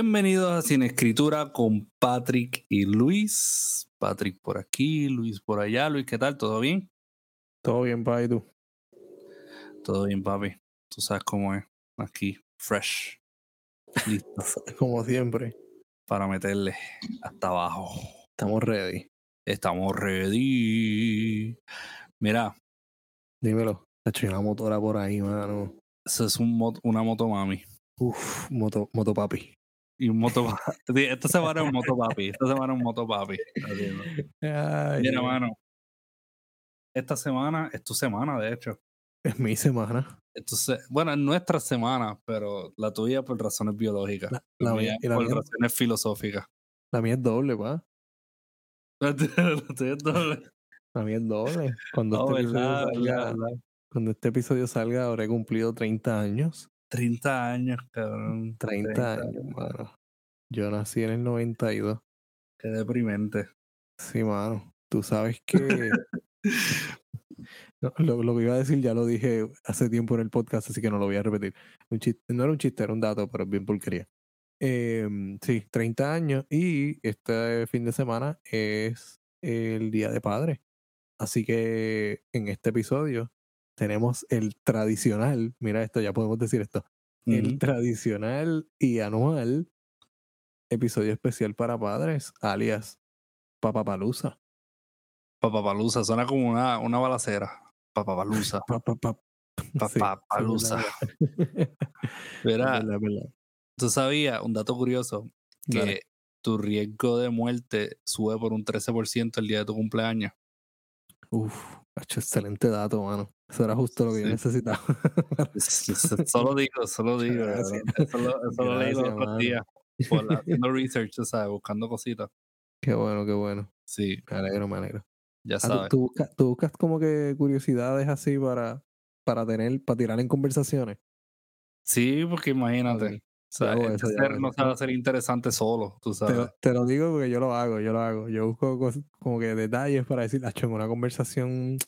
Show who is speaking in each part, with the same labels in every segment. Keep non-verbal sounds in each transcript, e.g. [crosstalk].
Speaker 1: Bienvenidos a Sin Escritura con Patrick y Luis. Patrick por aquí, Luis por allá. Luis, ¿qué tal? ¿Todo bien?
Speaker 2: Todo bien, papi, tú.
Speaker 1: Todo bien, papi. Tú sabes cómo es. Aquí, fresh. Listo [laughs]
Speaker 2: Como siempre.
Speaker 1: para meterle hasta abajo.
Speaker 2: Estamos ready.
Speaker 1: Estamos ready. Mira,
Speaker 2: Dímelo. Hecho una motora por ahí, mano.
Speaker 1: eso es un mot- una motomami.
Speaker 2: Uf, moto, motopapi.
Speaker 1: Y un moto. [laughs] Sí, Esta semana es un motopapi. Esta semana es un motopapi. Mira, mano. Esta semana es tu semana, de hecho.
Speaker 2: es mi semana.
Speaker 1: Entonces, bueno, es nuestra semana, pero la tuya por razones biológicas.
Speaker 2: La,
Speaker 1: La
Speaker 2: la
Speaker 1: mía
Speaker 2: mía,
Speaker 1: por
Speaker 2: mía,
Speaker 1: razones filosóficas.
Speaker 2: la mía es doble, pa. [laughs]
Speaker 1: La tuya es doble.
Speaker 2: La mía es doble. [laughs] Cuando, este episodio
Speaker 1: verdad,
Speaker 2: salga,
Speaker 1: verdad, verdad.
Speaker 2: cuando este episodio salga, habré cumplido 30 años.
Speaker 1: 30 años, cabrón.
Speaker 2: 30,
Speaker 1: 30
Speaker 2: años, mano. Yo nací en el 92.
Speaker 1: Qué deprimente.
Speaker 2: Sí, mano. Tú sabes que. [laughs] No, lo, lo que iba a decir ya lo dije hace tiempo en el podcast, así que no lo voy a repetir. Un chiste, no era un chiste, era un dato, pero es bien porquería. Em, sí, 30 años y este fin de semana es el Día de Padre. Así que en este episodio tenemos el tradicional, mira esto, ya podemos decir esto, el tradicional y anual episodio especial para padres, alias Papapalusa.
Speaker 1: Papapalusa, suena como una, una balacera. Papapalusa. [laughs] Papapalusa. [laughs] Verá, tú sabías, un dato curioso, que
Speaker 2: Dale.
Speaker 1: tu riesgo de muerte sube por un 13% el día de tu cumpleaños.
Speaker 2: Uf, hecho excelente dato, mano. Eso era justo lo que yo necesitaba.
Speaker 1: solo digo, solo [laughs] digo. Eso lo, eso lo leí los otros días. Por la- haciendo research, tú ¿sabes? Buscando cositas.
Speaker 2: qué bueno, qué bueno.
Speaker 1: Sí,
Speaker 2: Me alegro, me alegro.
Speaker 1: ya
Speaker 2: Ah, ¿tú-
Speaker 1: sabes.
Speaker 2: ¿tú, buscas, tú buscas como que curiosidades así para, para tener, para tirar en conversaciones?
Speaker 1: Sí, porque imagínate.
Speaker 2: Ok.
Speaker 1: O sea,
Speaker 2: hago
Speaker 1: este
Speaker 2: yo
Speaker 1: ser no sabe ser interesante solo, tú sabes.
Speaker 2: te lo digo porque yo lo hago, yo lo hago. Yo busco como que detalles para decir, "Acho, en una conversación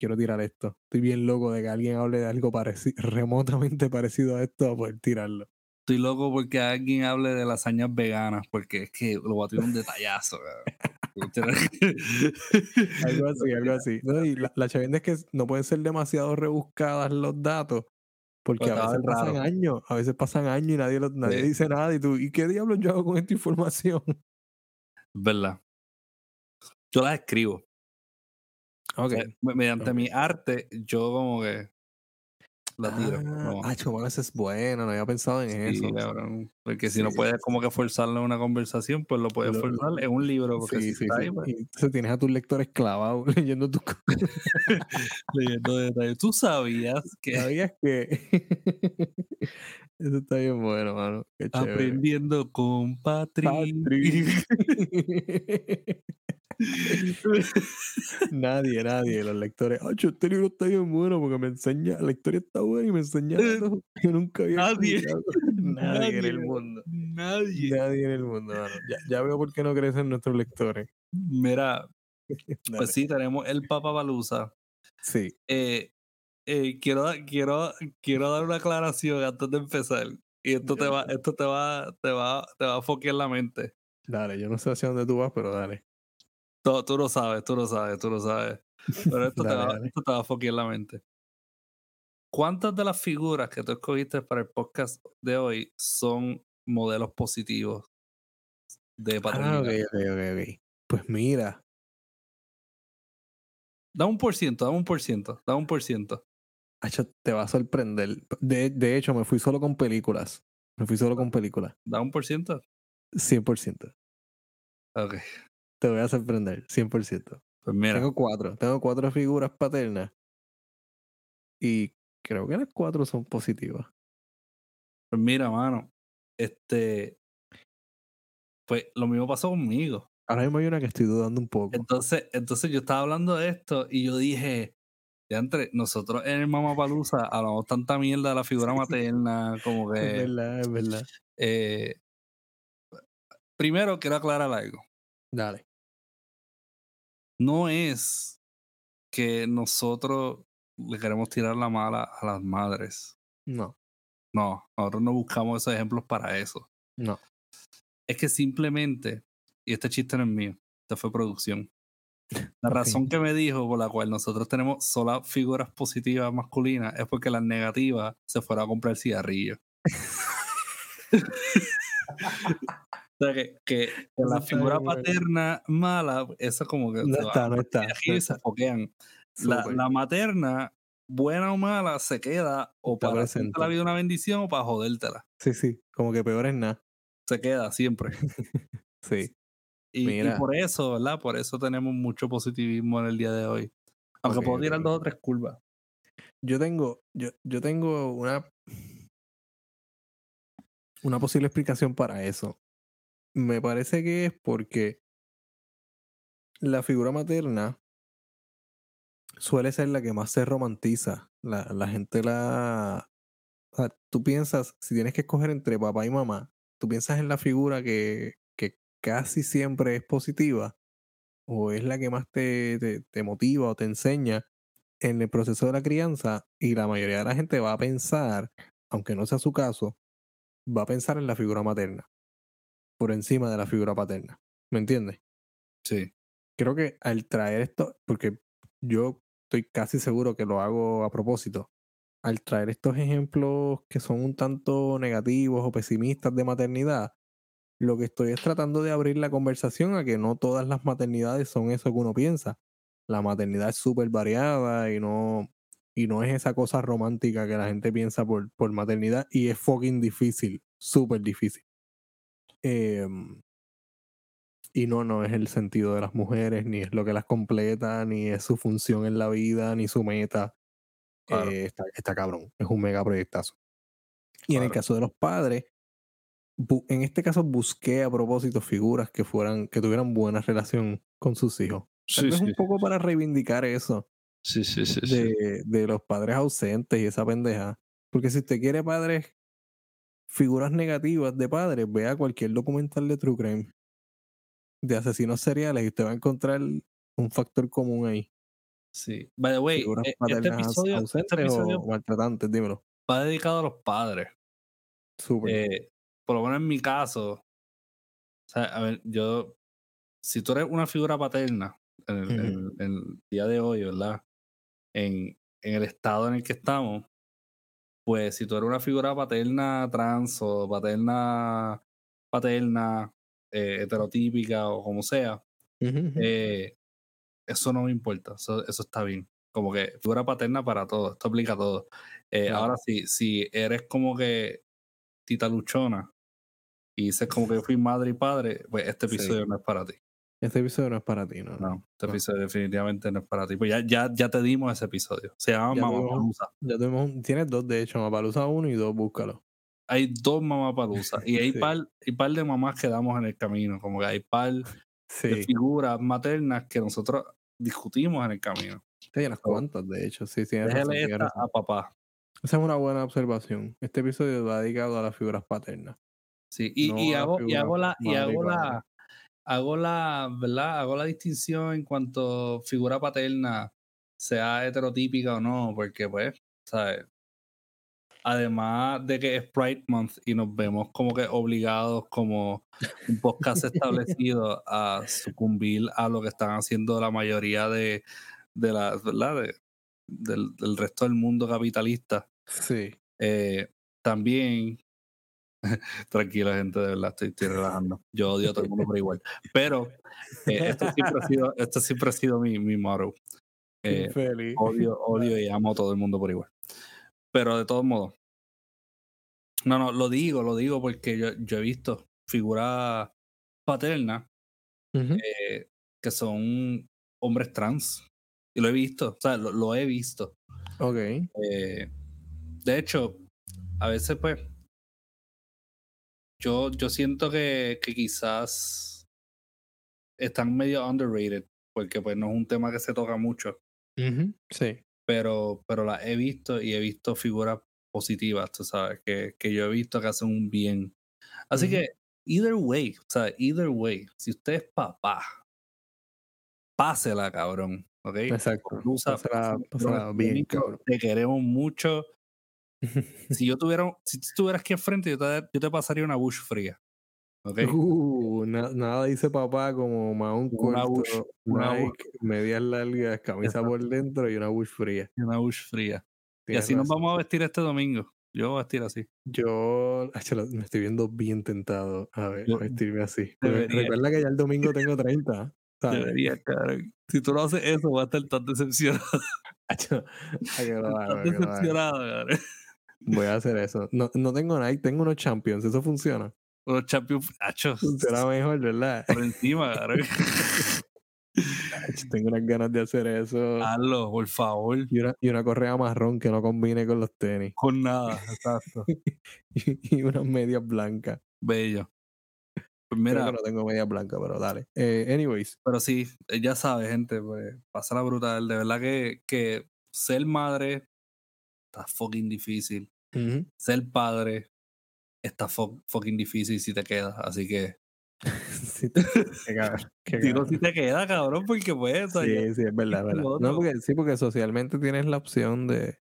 Speaker 2: quiero tirar esto. Estoy bien loco de que alguien hable de algo pareci- [laughs] remotamente parecido a esto a poder tirarlo.
Speaker 1: Estoy loco porque alguien hable de lasañas veganas, porque es que lo voy a tirar un detallazo. [laughs]
Speaker 2: Algo así, algo así. No, y la, la chavienda es que no pueden ser demasiado rebuscadas los datos, porque
Speaker 1: Pues
Speaker 2: a veces pasan
Speaker 1: raro.
Speaker 2: años, a veces pasan años y nadie, lo- nadie
Speaker 1: Sí.
Speaker 2: dice nada. Y tú, ¿y qué diablos yo hago con esta información?
Speaker 1: Es verdad. Yo las escribo.
Speaker 2: Ok.
Speaker 1: mediante
Speaker 2: ok.
Speaker 1: mi arte, yo como que la tiro.
Speaker 2: Ah,
Speaker 1: como-
Speaker 2: ah, eso es bueno, no había pensado en
Speaker 1: Sí,
Speaker 2: eso.
Speaker 1: cabrón. Porque si no puedes como que forzarlo en una conversación, pues lo puedes
Speaker 2: Lo-
Speaker 1: forzar en un libro. Porque
Speaker 2: Sí,
Speaker 1: si está ahí, pues,
Speaker 2: entonces tienes a tus lectores clavados [laughs] leyendo tus [laughs]
Speaker 1: leyendo detalles. Tú sabías que
Speaker 2: ¿Sabías que? [laughs] eso está bien bueno, mano. Qué
Speaker 1: aprendiendo con Patrick.
Speaker 2: Patrick. [laughs] nadie, nadie, los lectores. Ocho, este libro está bien bueno porque me enseña, la historia está buena y me enseña algo que nunca había
Speaker 1: Nadie.
Speaker 2: escuchado. [laughs] Nadie en el
Speaker 1: Nadie.
Speaker 2: mundo.
Speaker 1: Nadie.
Speaker 2: Nadie en el mundo, mano. Ya, ya veo por qué no crecen nuestros lectores.
Speaker 1: Mira, [laughs] pues sí, tenemos el Papa Baluza.
Speaker 2: Sí.
Speaker 1: Eh, eh, quiero, quiero, quiero dar una aclaración antes de empezar. Y esto te va, esto te va, te va, te va a foquear la mente.
Speaker 2: Dale, yo no sé hacia dónde tú vas, pero dale.
Speaker 1: Tú, tú lo sabes, tú lo sabes, tú lo sabes. Pero [laughs] esto, te, va,
Speaker 2: dale.
Speaker 1: esto te va a foquear la mente. ¿Cuántas de las figuras que tú escogiste para el podcast de hoy son modelos positivos de
Speaker 2: Ah,
Speaker 1: paternidad?
Speaker 2: ok, ok, ok, ok. Pues mira,
Speaker 1: Da un por ciento, da un por ciento, da un por ciento.
Speaker 2: te va a sorprender. De, de hecho, me fui solo con películas. Me fui solo con películas.
Speaker 1: Da un por ciento.
Speaker 2: 100%.
Speaker 1: Ok,
Speaker 2: Te voy a sorprender, 100%.
Speaker 1: pues mira.
Speaker 2: Tengo cuatro. Tengo cuatro figuras paternas. Y creo que las cuatro son positivas.
Speaker 1: Pues mira, mano. Este. Pues lo mismo pasó conmigo.
Speaker 2: Ahora mismo hay una que estoy dudando un poco.
Speaker 1: Entonces, entonces yo estaba hablando de esto y yo dije, de entre nosotros en el Mamapalusa hablamos tanta mierda de la figura [laughs] materna, como
Speaker 2: Es
Speaker 1: que.
Speaker 2: verdad, es verdad.
Speaker 1: eh, primero quiero aclarar algo.
Speaker 2: Dale.
Speaker 1: No es que nosotros le queremos tirar la mala a las madres.
Speaker 2: No,
Speaker 1: No, nosotros no buscamos esos ejemplos para eso.
Speaker 2: no.
Speaker 1: Es que simplemente, y este chiste no es mío, esta fue producción. [laughs] La razón que me dijo por la cual nosotros tenemos solo figuras positivas masculinas es porque las negativas se fueron a comprar cigarrillos. [laughs] [laughs] O sea, que, la
Speaker 2: está
Speaker 1: figura
Speaker 2: bien,
Speaker 1: paterna mala, eso como que
Speaker 2: No
Speaker 1: se
Speaker 2: está, no está, no
Speaker 1: y se foquean. La, la materna, buena o mala, se queda o
Speaker 2: Está
Speaker 1: para hacerte la vida una bendición o para jodértela.
Speaker 2: Sí, sí, como que peor es nada.
Speaker 1: Se queda siempre. [laughs]
Speaker 2: Sí.
Speaker 1: Y, por eso, ¿verdad? Por eso tenemos mucho positivismo en el día de hoy. Aunque puedo tirar dos o tres curvas.
Speaker 2: Yo tengo, yo, yo tengo una, una posible explicación para eso. Me parece que es porque la figura materna suele ser la que más se romantiza. La, la gente la... tú piensas, si tienes que escoger entre papá y mamá, tú piensas en la figura que, que casi siempre es positiva o es la que más te, te motiva o te enseña en el proceso de la crianza y la mayoría de la gente va a pensar, aunque no sea su caso, va a pensar en la figura materna por encima de la figura paterna. ¿Me entiendes?
Speaker 1: Sí.
Speaker 2: Creo que al traer esto, porque yo estoy casi seguro que lo hago a propósito, al traer estos ejemplos que son un tanto negativos o pesimistas de maternidad, lo que estoy es tratando de abrir la conversación a que no todas las maternidades son eso que uno piensa. La maternidad es súper variada y no, y no es esa cosa romántica que la gente piensa por, por maternidad y es fucking difícil, súper difícil. Em, y no, no es el sentido de las mujeres, ni es lo que las completa, ni es su función en la vida, ni su meta.
Speaker 1: Claro.
Speaker 2: Eh, está, está cabrón, es un mega proyectazo. Y en el caso de los padres, en este caso busqué a propósito figuras que fueran, que tuvieran buena relación con sus hijos.
Speaker 1: Sí, sí,
Speaker 2: un poco para reivindicar eso
Speaker 1: sí, sí, sí, sí.
Speaker 2: de, de los padres ausentes y esa pendeja. Porque si usted quiere padres, figuras negativas de padres, vea cualquier documental de True Crime de asesinos seriales y usted va a encontrar un factor común ahí.
Speaker 1: Sí. By the way,
Speaker 2: Figuras
Speaker 1: eh, este
Speaker 2: paternas
Speaker 1: episodio, este
Speaker 2: ausentes
Speaker 1: episodio
Speaker 2: o maltratantes, dímelo.
Speaker 1: va dedicado a los padres.
Speaker 2: Súper.
Speaker 1: Eh, por lo menos en mi caso, o sea, a ver, yo, si tú eres una figura paterna en el- en el día de hoy, ¿verdad? En, en el estado en el que estamos, pues si tú eres una figura paterna trans o paterna, paterna, eh, heterotípica o como sea, eh, eso no me importa, eso, eso está bien. Como que figura paterna para todo, esto aplica a todo. Eh,
Speaker 2: Claro.
Speaker 1: Ahora, si, si eres como que tita luchona y dices como que yo [laughs] fui madre y padre, pues este
Speaker 2: Sí.
Speaker 1: episodio no es para ti.
Speaker 2: Este episodio no es para ti, ¿no?
Speaker 1: No, este
Speaker 2: No.
Speaker 1: episodio definitivamente no es para ti. Pues ya, ya, ya te dimos ese episodio. Se llama
Speaker 2: Ya
Speaker 1: Mamá
Speaker 2: tuvimos-
Speaker 1: Palusa.
Speaker 2: Ya tuvimos tienes dos, de hecho, Mapalusa uno y dos, búscalo.
Speaker 1: Hay dos Mamá Palusa y hay [laughs]
Speaker 2: Sí.
Speaker 1: par, hay par de mamás que damos en el camino. Como que hay par de
Speaker 2: Sí,
Speaker 1: figuras maternas que nosotros discutimos en el camino.
Speaker 2: hay unas cuantas, de hecho. Sí,
Speaker 1: Déjale esta
Speaker 2: razón.
Speaker 1: a papá.
Speaker 2: Esa es una buena observación. Este episodio va dedicado a las figuras paternas.
Speaker 1: Sí, y,
Speaker 2: No
Speaker 1: y hago, y hago la, y hago la, hago la, ¿verdad? Hago la distinción en cuanto figura paterna sea heterotípica o no, porque pues, ¿sabes? Además de que es Pride Month y nos vemos como que obligados como un podcast [laughs] establecido a sucumbir a lo que están haciendo la mayoría de, de la, ¿verdad? De- del, del resto del mundo capitalista.
Speaker 2: Sí.
Speaker 1: Eh, también, [laughs] tranquila gente, de verdad, estoy, estoy relajando. Yo odio a todo el mundo por igual. Pero eh, esto siempre ha sido, esto siempre ha sido mi, mi motto. Eh, odio, odio y amo a todo el mundo por igual. Pero de todos modos, no, no, lo digo, lo digo porque yo, yo he visto figuras paternas
Speaker 2: Ujú.
Speaker 1: eh, que son hombres trans. Y lo he visto, o sea, lo, lo he visto.
Speaker 2: Ok.
Speaker 1: De hecho, a veces pues yo, yo siento que, que quizás están medio underrated porque pues no es un tema que se toca mucho.
Speaker 2: Sí.
Speaker 1: pero, pero la he visto y he visto figuras positivas, tú sabes, que, que yo he visto que hacen un bien. Así que, either way, o sea, either way, si usted es papá, pásela, cabrón, ¿ok?
Speaker 2: Exacto.
Speaker 1: Usa-
Speaker 2: pásala [laughs] bien, cabrón.
Speaker 1: Te queremos mucho. [laughs] Si yo tuviera, si tú estuvieras aquí enfrente, yo te, yo te pasaría una bush fría. ¿ok?
Speaker 2: Uh, na- nada dice papá como un
Speaker 1: Una
Speaker 2: corto,
Speaker 1: bush, una bush.
Speaker 2: medias largas, camisa por dentro y una bush fría.
Speaker 1: Y una bush fría. Y así nos
Speaker 2: razón.
Speaker 1: vamos a vestir este domingo. Yo voy a vestir así.
Speaker 2: Yo me estoy viendo bien tentado a ver,
Speaker 1: Yo-
Speaker 2: vestirme así.
Speaker 1: Debería.
Speaker 2: Recuerda que ya el domingo tengo 30. ¿sabes?
Speaker 1: Debería, cabrón. Si tú no haces eso, voy a estar tan decepcionado. [laughs]
Speaker 2: Acho, a que lo haga,
Speaker 1: Tan decepcionado, cabrón.
Speaker 2: Voy a hacer eso. No, no tengo Nike, tengo unos Champions. Eso funciona.
Speaker 1: Los champions, achos,
Speaker 2: Funciona mejor, ¿verdad?
Speaker 1: por encima.
Speaker 2: Acho, tengo unas ganas de hacer eso.
Speaker 1: Hazlo, por favor.
Speaker 2: Y una, y una correa marrón que no combine con los tenis.
Speaker 1: Con nada, exacto. [laughs]
Speaker 2: Y, y unas medias blancas.
Speaker 1: Bello. Pues
Speaker 2: Mira,
Speaker 1: mira,
Speaker 2: que no tengo medias blancas, pero dale. Eh, anyways.
Speaker 1: pero sí, eh, ya sabes, gente, pues, pasa la brutal. De verdad que, que ser madre está fucking difícil.
Speaker 2: ujú.
Speaker 1: Ser padre está fu- fucking difícil si te quedas. Así que, [laughs]
Speaker 2: Sí, qué cabrón, qué
Speaker 1: digo si te queda, cabrón, porque pues, sea, ya-
Speaker 2: Sí, sí, es verdad, es verdad. No, porque, sí, porque socialmente tienes la opción de,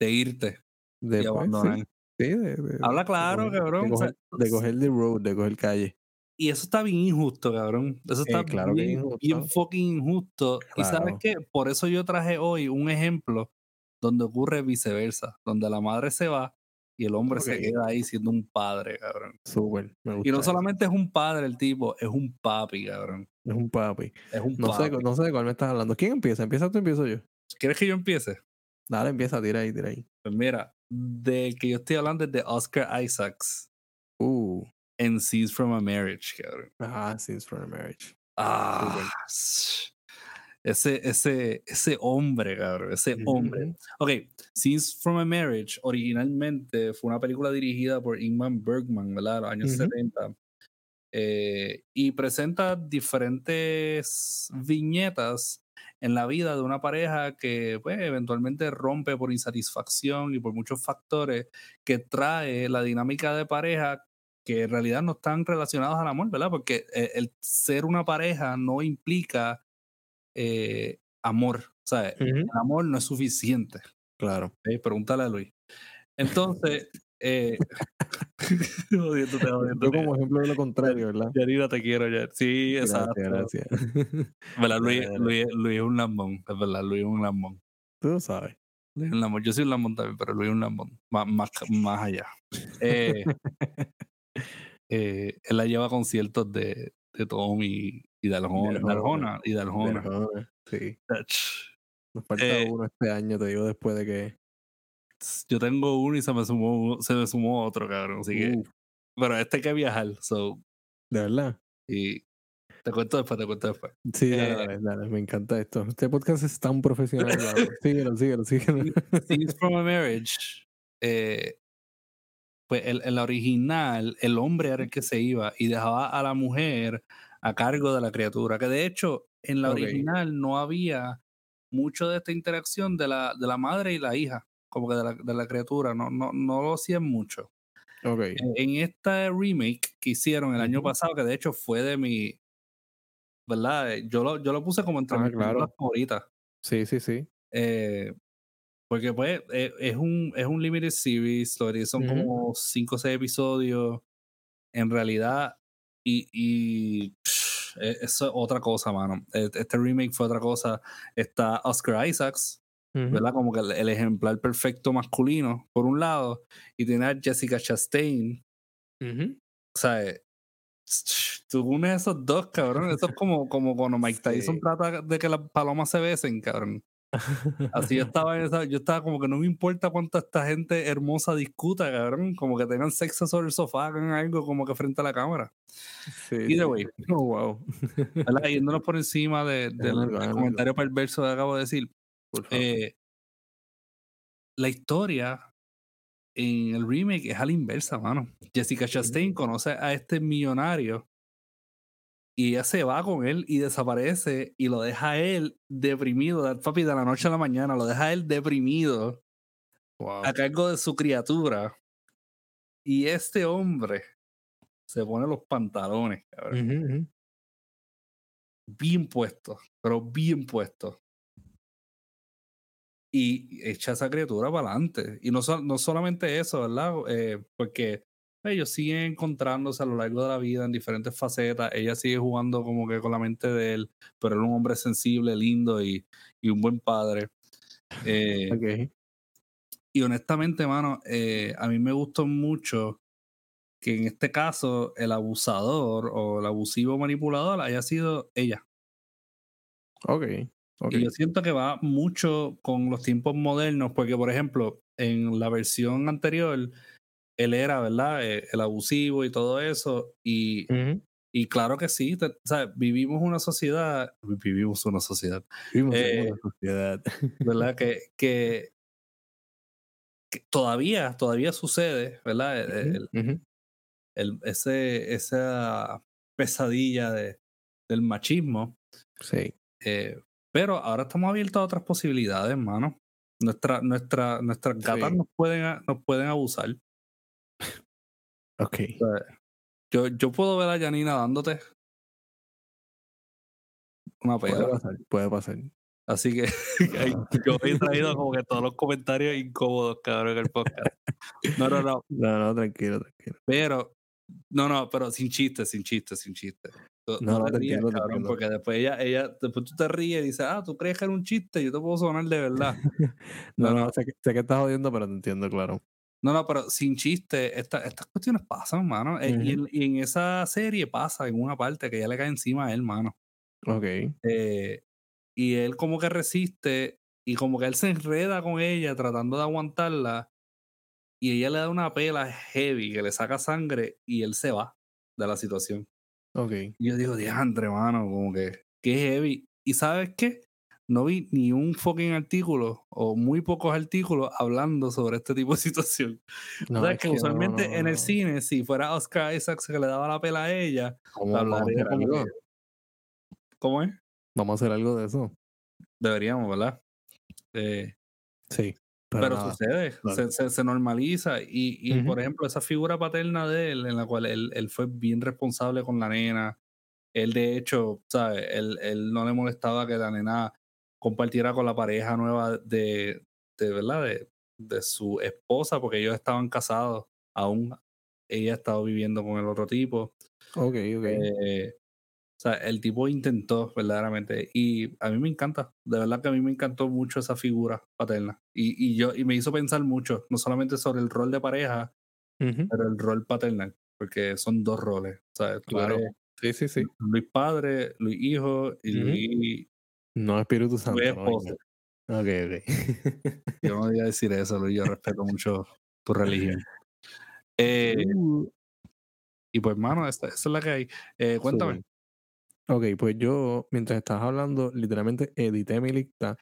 Speaker 1: de irte
Speaker 2: de,
Speaker 1: y
Speaker 2: pues,
Speaker 1: abandonar.
Speaker 2: sí, sí, de, de-
Speaker 1: Habla
Speaker 2: de
Speaker 1: claro,
Speaker 2: coger-
Speaker 1: cabrón.
Speaker 2: De
Speaker 1: o sea,
Speaker 2: coger, de coger the road, de coger calle.
Speaker 1: Y eso está bien injusto, cabrón. Eso está
Speaker 2: Eh, claro
Speaker 1: bien, bien fucking injusto. Y sabes
Speaker 2: Claro.
Speaker 1: qué? Por eso yo traje hoy un ejemplo donde ocurre viceversa, donde la madre se va y el hombre se queda ahí siendo un padre, cabrón.
Speaker 2: Súper, me gusta.
Speaker 1: Y no
Speaker 2: eso.
Speaker 1: solamente es un padre el tipo, es un papi, cabrón.
Speaker 2: Es un papi.
Speaker 1: Es un
Speaker 2: No sé,
Speaker 1: papi.
Speaker 2: no sé de cuál me estás hablando. ¿Quién empieza? ¿Empieza tú o empiezo yo?
Speaker 1: ¿Quieres que yo empiece?
Speaker 2: Dale, empieza, tira ahí, tira ahí.
Speaker 1: Pues mira, del que yo estoy hablando es de Oscar Isaacs
Speaker 2: Uh,
Speaker 1: en Scenes from a Marriage, cabrón.
Speaker 2: ah, Scenes from a Marriage.
Speaker 1: Ah, ese, ese, ese hombre, cabrón, ese
Speaker 2: Ujú,
Speaker 1: hombre.
Speaker 2: ujú.
Speaker 1: Ok, Scenes from a Marriage originalmente fue una película dirigida por Ingmar Bergman, ¿verdad? Los años
Speaker 2: Ujú.
Speaker 1: 70. eh, y presenta diferentes viñetas en la vida de una pareja que pues, eventualmente rompe por insatisfacción y por muchos factores que trae la dinámica de pareja que en realidad no están relacionados al amor, ¿verdad? Porque eh, el ser una pareja no implica eh, amor. O sea, el amor no es suficiente.
Speaker 2: Claro.
Speaker 1: ¿ok? Pregúntale a Luis. Entonces, eh, [laughs]
Speaker 2: Yo como ejemplo de lo contrario, ¿verdad?
Speaker 1: Yanira, te quiero ya. Sí, exacto.
Speaker 2: Gracias, gracias.
Speaker 1: ¿Verdad? Luis. Luis, Luis es un lambón, es verdad, Luis es un lambón.
Speaker 2: Tú lo sabes.
Speaker 1: Luis es un lambón. Yo soy un lambón también, pero Luis es un lambón. Más, más, más allá. Eh, [laughs] eh, él la lleva a conciertos de, de Tommy y de Arjona.
Speaker 2: De
Speaker 1: De Arjona y de Arjona.
Speaker 2: Sí.
Speaker 1: Ach,
Speaker 2: Nos falta
Speaker 1: Eh,
Speaker 2: uno este año, te digo, después de que.
Speaker 1: Yo tengo uno y se me sumó, se me sumó otro, cabrón. Así que, pero este hay que viajar. So,
Speaker 2: de verdad.
Speaker 1: y te cuento después, te cuento después.
Speaker 2: Sí, dale,
Speaker 1: Eh,
Speaker 2: dale, dale, me encanta esto. Este podcast es tan profesional. [laughs] Síguelo, síguelo, síguelo.
Speaker 1: Scenes from a Marriage, eh, pues el- en la original, el hombre era el que se iba y dejaba a la mujer a cargo de la criatura. Que de hecho, en la original no había mucho de esta interacción de la, de la madre y la hija, como que de la, de la criatura, no, no, no lo hacían mucho.
Speaker 2: Ok.
Speaker 1: Eh, En esta remake que hicieron el año pasado, que de hecho fue de mi. ¿Verdad? Eh, Yo lo, yo lo puse como entre
Speaker 2: Ah,
Speaker 1: mis
Speaker 2: claro.
Speaker 1: favoritas.
Speaker 2: Sí, sí, sí.
Speaker 1: Eh, porque pues eh, es un es un limited series, son como 5 o 6 episodios en realidad y, y pff, eh, eso es otra cosa, mano. Eh, Este remake fue otra cosa. Está Oscar Isaacs. ¿verdad? Como que el, el ejemplar perfecto masculino, por un lado, y tiene a Jessica Chastain,
Speaker 2: Ujú.
Speaker 1: o sea, eh, tú unes esos dos, cabrón. Eso es como, como cuando Mike [laughs] Tyson
Speaker 2: Sí.
Speaker 1: trata de que las palomas se besen, cabrón. [laughs] Así yo estaba en esa, yo estaba como que no me importa cuánta esta gente hermosa discuta, cabrón. Como que tengan sexo sobre el sofá, hagan algo como que frente a la cámara.
Speaker 2: Sí,
Speaker 1: Either
Speaker 2: sí.
Speaker 1: way.
Speaker 2: Oh, wow. [laughs]
Speaker 1: Yéndonos por encima de- [laughs] del,
Speaker 2: hagan algo.
Speaker 1: comentario perverso que acabo de decir. Eh, la historia en el remake es a la inversa, mano. Jessica Chastain conoce a este millonario y ella se va con él y desaparece y lo deja a él deprimido, papi, de la noche a la mañana, lo deja a él deprimido
Speaker 2: wow.
Speaker 1: a cargo de su criatura. Y este hombre se pone los pantalones, cabrón. Bien puesto, pero bien puesto. Y echa esa criatura para adelante. Y no, no solamente eso, ¿verdad? Eh, porque ellos siguen encontrándose a lo largo de la vida en diferentes facetas. Ella sigue jugando como que con la mente de él, pero él es un hombre sensible, lindo y, y un buen padre. Eh, y honestamente, mano, eh, a mí me gustó mucho que en este caso el abusador o el abusivo manipulador haya sido ella.
Speaker 2: Ok. Ok.
Speaker 1: Y yo siento que va mucho con los tiempos modernos, porque por ejemplo, en la versión anterior, él era, ¿verdad? Eh, el abusivo y todo eso. Y, y claro que sí, te- sea, vivimos una sociedad, vivimos una sociedad,
Speaker 2: Vivimos
Speaker 1: Eh,
Speaker 2: en una sociedad.
Speaker 1: ¿verdad? [laughs] que, que, que todavía, todavía sucede, ¿verdad? El- el- ese, esa pesadilla de, del machismo.
Speaker 2: Sí.
Speaker 1: eh, pero ahora estamos abiertos a otras posibilidades, hermano. Nuestra, nuestra, nuestras gatas
Speaker 2: Sí.
Speaker 1: nos, pueden, nos pueden abusar.
Speaker 2: Ok.
Speaker 1: Yo, yo puedo ver a Janina dándote una
Speaker 2: Puede
Speaker 1: pela.
Speaker 2: pasar. Puede pasar.
Speaker 1: Así que [laughs] ay, yo he traído como que todos los comentarios incómodos, cabrón, en el podcast. No, no, no.
Speaker 2: No, no, tranquilo, tranquilo.
Speaker 1: Pero, no, no, pero sin chiste, sin chiste, sin chiste. No,
Speaker 2: No,
Speaker 1: no te rías,
Speaker 2: entiendo, te
Speaker 1: cabrón, porque después ella, ella, después tú te ríes y dices, ah, tú crees que era un chiste, yo te puedo sonar de verdad. [laughs]
Speaker 2: No,
Speaker 1: No,
Speaker 2: no,
Speaker 1: no.
Speaker 2: sé, que, sé que estás jodiendo, pero te entiendo, claro.
Speaker 1: No, no, pero sin chiste, esta- estas cuestiones pasan, mano. Eh, y, en, y en esa serie pasa en una parte que ella le cae encima a él, mano.
Speaker 2: Ok.
Speaker 1: Eh, y él como que resiste y como que él se enreda con ella tratando de aguantarla y ella le da una pela heavy que le saca sangre y él se va de la situación.
Speaker 2: Ok.
Speaker 1: Y yo digo, diantre, mano, como que, qué heavy. ¿Y sabes qué? No vi ni un fucking artículo o muy pocos artículos hablando sobre este tipo de situación.
Speaker 2: No,
Speaker 1: o sea,
Speaker 2: es
Speaker 1: que usualmente
Speaker 2: no,
Speaker 1: en el cine, si fuera Oscar Isaacs que le daba la pela a ella,
Speaker 2: ¿Cómo vamos a
Speaker 1: hablaría
Speaker 2: hacer
Speaker 1: como
Speaker 2: algo?
Speaker 1: que- ¿cómo es?
Speaker 2: Vamos a hacer algo de eso.
Speaker 1: Deberíamos, ¿verdad? Eh,
Speaker 2: Sí.
Speaker 1: pero sucede, se, se- se normaliza. Y, y por ejemplo, esa figura paterna de él, en la cual él, él fue bien responsable con la nena. Él, de hecho, ¿sabes? Él, él no le molestaba que la nena compartiera con la pareja nueva de, de ¿verdad? De, de su esposa, porque ellos estaban casados aún. Ella estaba viviendo con el otro tipo.
Speaker 2: Ok, ok.
Speaker 1: Eh, o sea, el tipo intentó verdaderamente. Y a mí me encanta. De verdad que a mí me encantó mucho esa figura paterna. Y, y yo, y me hizo pensar mucho, no solamente sobre el rol de pareja, pero el rol paternal. Porque son dos roles. Tú
Speaker 2: Claro.
Speaker 1: eres
Speaker 2: Sí, sí, sí.
Speaker 1: Luis padre, Luis hijo y
Speaker 2: Ujú.
Speaker 1: Luis,
Speaker 2: No Espíritu Santo. No. Ok, ok.
Speaker 1: Yo no diría decir eso, Luis. Yo respeto mucho tu religión. Eh,
Speaker 2: Uh,
Speaker 1: y pues, mano, esa, esa es la que hay. Eh, cuéntame.
Speaker 2: Ok, pues yo, mientras estás hablando, literalmente edité mi lista.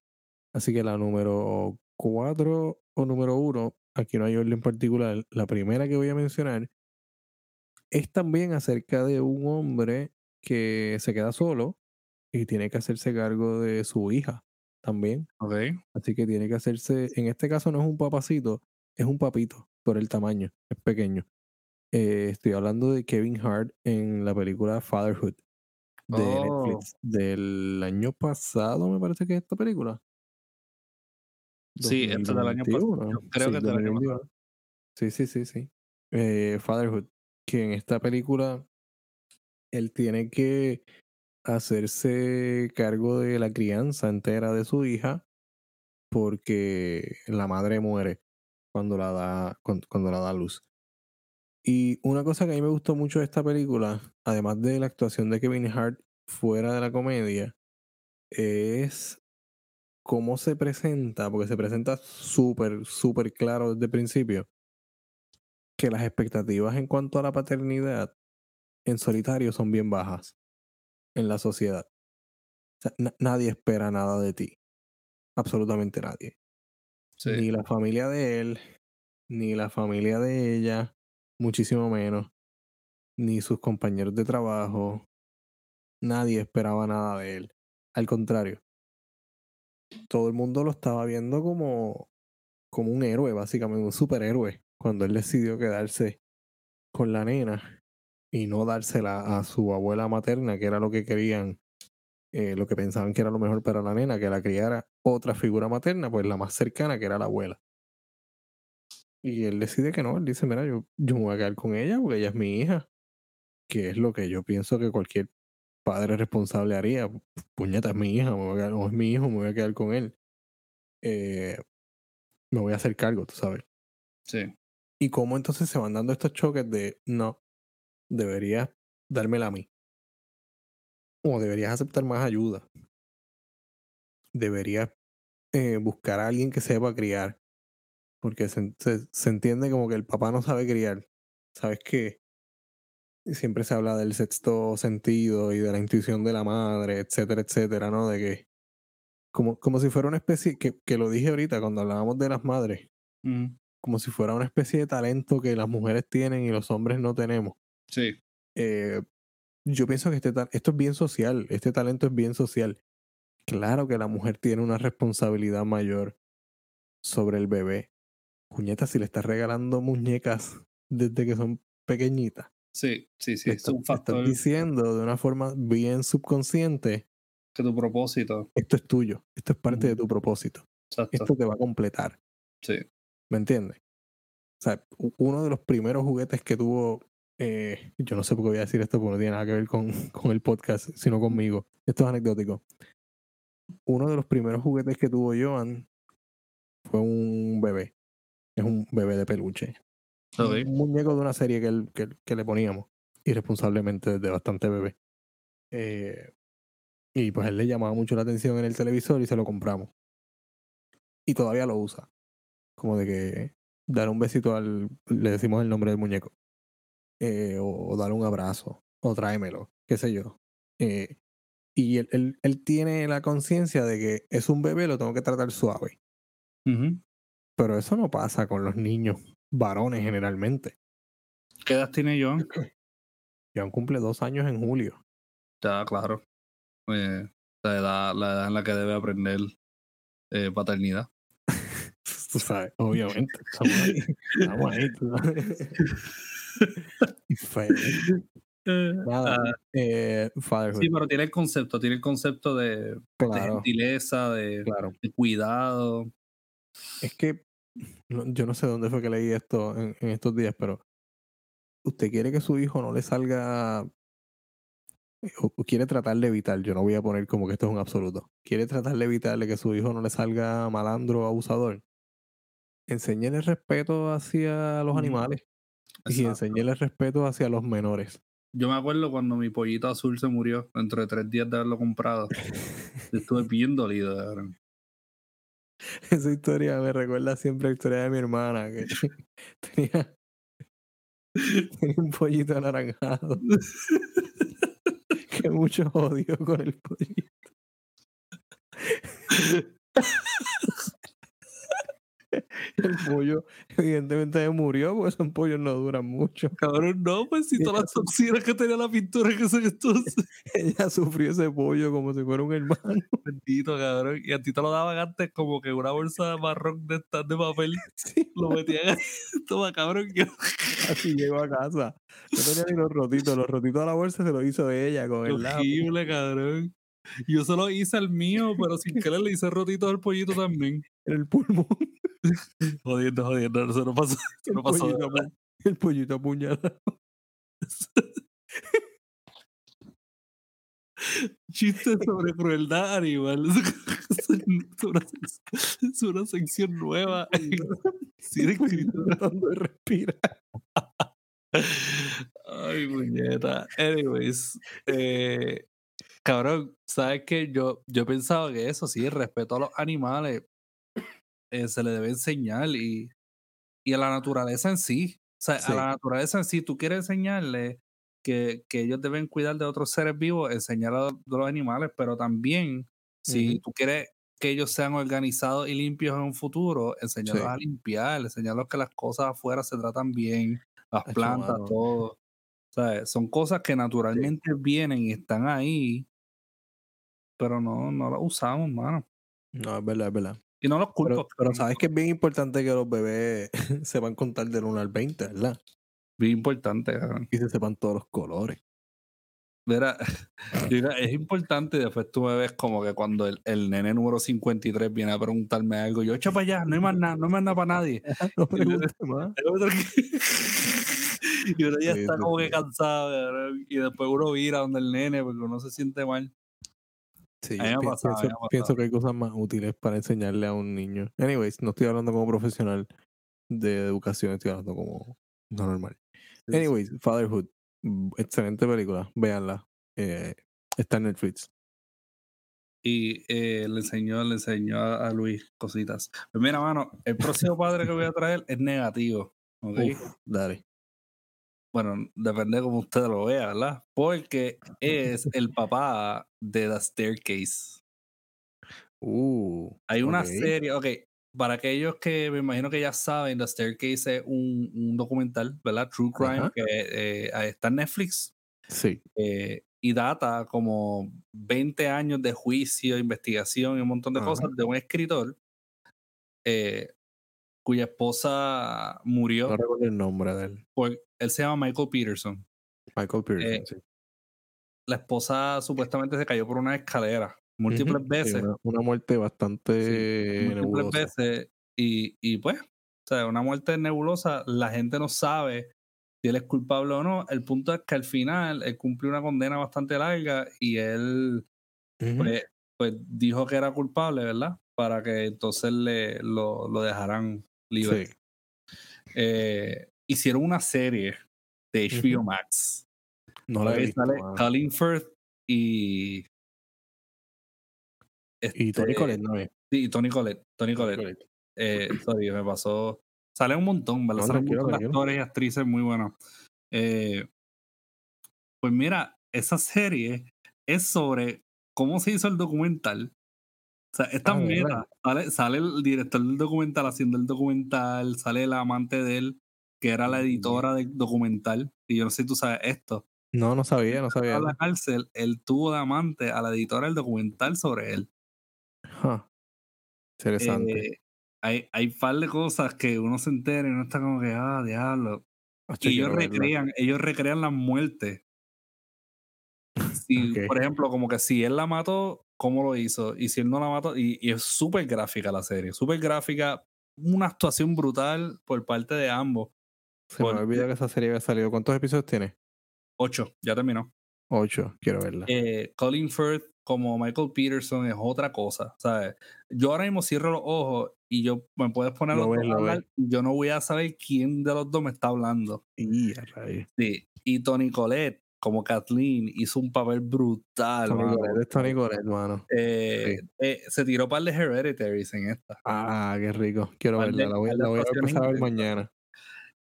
Speaker 2: Así que la número 4 o número 1, aquí no hay orden particular. La primera que voy a mencionar es también acerca de un hombre que se queda solo y tiene que hacerse cargo de su hija también.
Speaker 1: Ok.
Speaker 2: Así que tiene que hacerse, en este caso no es un papacito, es un papito por el tamaño, es pequeño. Eh, estoy hablando de Kevin Hart en la película Fatherhood de
Speaker 1: Oh.
Speaker 2: Netflix del año pasado, me parece que es esta película.
Speaker 1: Sí, este del año pasado.
Speaker 2: 2021.
Speaker 1: Yo creo
Speaker 2: Sí,
Speaker 1: que es del año
Speaker 2: 2021. Sí, sí, sí, sí. Eh, Fatherhood, que en esta película él tiene que hacerse cargo de la crianza entera de su hija porque la madre muere cuando la da, cuan- cuando, la da luz. Y una cosa que a mí me gustó mucho de esta película, además de la actuación de Kevin Hart fuera de la comedia, es cómo se presenta, porque se presenta súper, súper claro desde el principio, que las expectativas en cuanto a la paternidad en solitario son bien bajas en la sociedad. O sea, na- nadie espera nada de ti. Absolutamente nadie.
Speaker 1: Sí.
Speaker 2: Ni la familia de él, ni la familia de ella, muchísimo menos. Ni sus compañeros de trabajo. Nadie esperaba nada de él. Al contrario. Todo el mundo lo estaba viendo como, como un héroe, básicamente, un superhéroe. Cuando él decidió quedarse con la nena y no dársela a su abuela materna, que era lo que querían, eh, lo que pensaban que era lo mejor para la nena, que la criara otra figura materna, pues la más cercana, que era la abuela. Y él decide que no, él dice, mira, yo, yo me voy a quedar con ella porque ella es mi hija, que es lo que yo pienso que cualquier padre responsable haría. Puñeta, es mi hija, me voy a quedar, o es mi hijo, me voy a quedar con él. Eh, me voy a hacer cargo, tú sabes.
Speaker 1: Sí.
Speaker 2: Y cómo entonces se van dando estos choques de, no, deberías dármela a mí. O deberías aceptar más ayuda. Deberías eh, buscar a alguien que sepa criar. Porque se, se, se entiende como que el papá no sabe criar. ¿Sabes qué? Siempre se habla del sexto sentido y de la intuición de la madre, etcétera, etcétera, ¿no? De que como, como si fuera una especie, que, que lo dije ahorita cuando hablábamos de las madres, como si fuera una especie de talento que las mujeres tienen y los hombres no tenemos.
Speaker 1: Sí.
Speaker 2: Eh, yo pienso que este, esto es bien social, este talento es bien social. Claro que la mujer tiene una responsabilidad mayor sobre el bebé. Puñeta, si le estás regalando muñecas desde que son pequeñitas,
Speaker 1: Sí, sí, sí. Es
Speaker 2: estás,
Speaker 1: un
Speaker 2: diciendo de una forma bien subconsciente,
Speaker 1: que tu propósito.
Speaker 2: esto es tuyo, esto es parte de tu propósito,
Speaker 1: Exacto.
Speaker 2: esto te va a completar.
Speaker 1: Sí.
Speaker 2: ¿Me entiendes? O sea, uno de los primeros juguetes que tuvo, eh, yo no sé por qué voy a decir esto porque no tiene nada que ver con, [laughs] con el podcast, sino conmigo. Esto es anecdótico. Uno de los primeros juguetes que tuvo Joan fue un bebé. Es un bebé de peluche. Un muñeco de una serie que, él- que, que le poníamos irresponsablemente desde bastante bebé. Eh, y pues él le llamaba mucho la atención en el televisor y se lo compramos. Y todavía lo usa. Como de que dar un besito al. Le decimos el nombre del muñeco. Eh, o, o darle un abrazo. O tráemelo. Qué sé yo. Eh, y él, él, él tiene la conciencia de que es un bebé, lo tengo que tratar suave. Pero eso no pasa con los niños varones generalmente.
Speaker 1: ¿Qué edad tiene John? [coughs]
Speaker 2: Joan cumple dos años en julio.
Speaker 1: Ya, claro. Eh, la, edad, la edad en la que debe aprender eh, paternidad. [laughs]
Speaker 2: Tú sabes, obviamente. Estamos ahí. Estamos ahí. [laughs] [laughs] Y fue- Nada.
Speaker 1: Ah,
Speaker 2: eh,
Speaker 1: sí, pero tiene el concepto, tiene el concepto de, gentileza, de,
Speaker 2: claro.
Speaker 1: de cuidado.
Speaker 2: Es que no- yo no sé dónde fue que leí esto en, en estos días, pero usted quiere que su hijo no le salga eh, o, o quiere tratar de evitar, yo no voy a poner como que esto es un absoluto, quiere tratar de evitarle que su hijo no le salga malandro o abusador. Enséñele respeto hacia los animales y
Speaker 1: Exacto.
Speaker 2: enséñele respeto hacia los menores.
Speaker 1: Yo me acuerdo cuando mi pollito azul se murió, dentro de tres días de haberlo comprado. Estuve [laughs] bien dolido, cabrón.
Speaker 2: Esa historia me recuerda siempre a la historia de mi hermana, que [laughs] tenía, tenía un pollito anaranjado. que mucho odio con el pollito. [laughs] El pollo, evidentemente, murió porque esos pollos no duran mucho.
Speaker 1: Cabrón, no, pues si todas las toxinas que tenía la pintura que son estos. [laughs]
Speaker 2: Ella sufrió ese pollo como si fuera un hermano.
Speaker 1: Bendito, cabrón. Y a ti te lo daban antes como que una bolsa marrón de estas de papel.
Speaker 2: Sí,
Speaker 1: Lo metían. [laughs] Toma, cabrón. Yo, [laughs]
Speaker 2: así llegó a casa. No tenía ni los rotitos. Los rotitos de la bolsa se los hizo ella con el lápiz.
Speaker 1: horrible, cabrón. Yo solo hice el mío, pero sin querer le hice rotito al pollito también.
Speaker 2: En el pulmón.
Speaker 1: Jodiendo, jodiendo. Eso no pasó. Eso
Speaker 2: El
Speaker 1: no pasó.
Speaker 2: pollito, el pollito apuñalado. [laughs]
Speaker 1: Chistes sobre crueldad animal. [laughs] Es una, es una sección nueva.
Speaker 2: pollito [laughs]
Speaker 1: escritura.
Speaker 2: tratando de respirar.
Speaker 1: Ay, muñeca. Anyways, eh, cabrón, ¿sabes qué? Yo, yo pensaba que eso sí, respeto a los animales eh, se le debe enseñar y, y a la naturaleza en sí. O sea,
Speaker 2: Sí.
Speaker 1: a la naturaleza en sí, tú quieres enseñarle que, que ellos deben cuidar de otros seres vivos, enseñar a los, de los animales, pero también si
Speaker 2: Ujú.
Speaker 1: tú quieres que ellos sean organizados y limpios en un futuro, enseñarlos
Speaker 2: Sí.
Speaker 1: a limpiar, enseñarlos que las cosas afuera se tratan bien, las plantas,
Speaker 2: mano.
Speaker 1: todo. ¿Sabes? Son cosas que naturalmente vienen y están ahí, pero no, no las usamos, mano.
Speaker 2: No, es verdad, es verdad.
Speaker 1: Y no los culpo.
Speaker 2: Pero, pero sabes que es bien importante que los bebés [laughs] sepan contar del 1 al 20, ¿verdad?
Speaker 1: Bien importante, cabrón.
Speaker 2: Y se sepan todos los colores.
Speaker 1: Mira, [laughs] es importante. Después tú me ves como que cuando el, el nene número 53 viene a preguntarme algo, yo echa para allá, no hay más nada, no hay más nada para nadie. [laughs]
Speaker 2: no
Speaker 1: Y
Speaker 2: más.
Speaker 1: y uno ya está como que cansado, ¿verdad? y después uno vira donde el nene porque uno se siente mal.
Speaker 2: Sí, yo
Speaker 1: pasado,
Speaker 2: pienso, que hay cosas más útiles para enseñarle a un niño. Anyways, no estoy hablando como profesional de educación, estoy hablando como normal. Anyways, Fatherhood, mm, excelente película, véanla. Eh, está en Netflix.
Speaker 1: Y eh, le enseñó, le enseñó a, a Luis cositas. Pues mira, mano, el próximo padre que voy a traer es negativo. ¿ok?
Speaker 2: Uf, dale.
Speaker 1: Bueno, depende de cómo usted lo vea, ¿verdad? Porque es el [laughs] papá de The Staircase.
Speaker 2: Uh,
Speaker 1: Hay una serie, ok, para aquellos que me imagino que ya saben, The Staircase es un, un documental, ¿verdad? True Crime, que eh, está en Netflix
Speaker 2: Sí.
Speaker 1: eh, y data como 20 años de juicio, investigación y un montón de cosas de un escritor eh, cuya esposa murió.
Speaker 2: No recuerdo el nombre de él.
Speaker 1: por- él se llama Michael Peterson.
Speaker 2: Michael
Speaker 1: Eh,
Speaker 2: sí.
Speaker 1: La esposa supuestamente se cayó por una escalera múltiples
Speaker 2: sí,
Speaker 1: veces.
Speaker 2: una, una muerte bastante
Speaker 1: múltiples
Speaker 2: nebulosa.
Speaker 1: veces y, y pues, o sea, una muerte nebulosa, la gente no sabe si él es culpable o no. El punto es que al final él cumplió una condena bastante larga y él pues, pues dijo que era culpable, ¿verdad? Para que entonces le, lo, lo dejaran libre.
Speaker 2: Sí.
Speaker 1: Eh, hicieron una serie de HBO. Max.
Speaker 2: No la he visto.
Speaker 1: sale. Colin Firth y.
Speaker 2: Y Tony
Speaker 1: este,
Speaker 2: Collette, ¿no es?
Speaker 1: Sí, y Tony Collette. Tony
Speaker 2: Tony
Speaker 1: Collette.
Speaker 2: Collette.
Speaker 1: Eh, sorry, me pasó. Sale un montón, ¿verdad?
Speaker 2: No,
Speaker 1: Salen un montón de actores y actrices muy buenos. Eh, pues mira, esa serie es sobre cómo se hizo el documental. O sea, esta
Speaker 2: Ah, ¿de
Speaker 1: meta.
Speaker 2: verdad?
Speaker 1: Sale, sale el director del documental haciendo el documental, sale la amante de él, que era la editora del documental. Y yo no sé si tú sabes esto.
Speaker 2: No, no sabía, no sabía.
Speaker 1: a la cárcel, él tuvo de amante a la editora del documental sobre él.
Speaker 2: Interesante.
Speaker 1: Eh, hay, hay par de cosas que uno se entera y uno está como que, ah, diablo. Y ellos
Speaker 2: verla.
Speaker 1: recrean, ellos recrean las muertes. Si. [laughs] Por ejemplo, como que si él la mató, ¿cómo lo hizo? Y si él no la mató, y, y es súper gráfica la serie, súper gráfica, una actuación brutal por parte de ambos.
Speaker 2: Se me olvidó que esa serie había salido. ¿Cuántos episodios tiene?
Speaker 1: Ocho, ya terminó.
Speaker 2: Ocho. Quiero verla.
Speaker 1: eh, Colin Firth como Michael Peterson es otra cosa, ¿sabes? Yo ahora mismo cierro los ojos y yo me puedes poner
Speaker 2: Lo
Speaker 1: los
Speaker 2: ves,
Speaker 1: dos a
Speaker 2: lo
Speaker 1: hablar
Speaker 2: ves.
Speaker 1: y yo no voy a saber quién de los dos me está hablando.
Speaker 2: Y.
Speaker 1: Sí. Y Tony Collette como Kathleen hizo un papel brutal.
Speaker 2: Tony
Speaker 1: mano.
Speaker 2: Collette es Tony Collette, hermano.
Speaker 1: Eh, eh, se tiró par de Hereditaries en esta.
Speaker 2: Ah, qué rico. Quiero verla. La voy, la voy a empezar a ver mañana.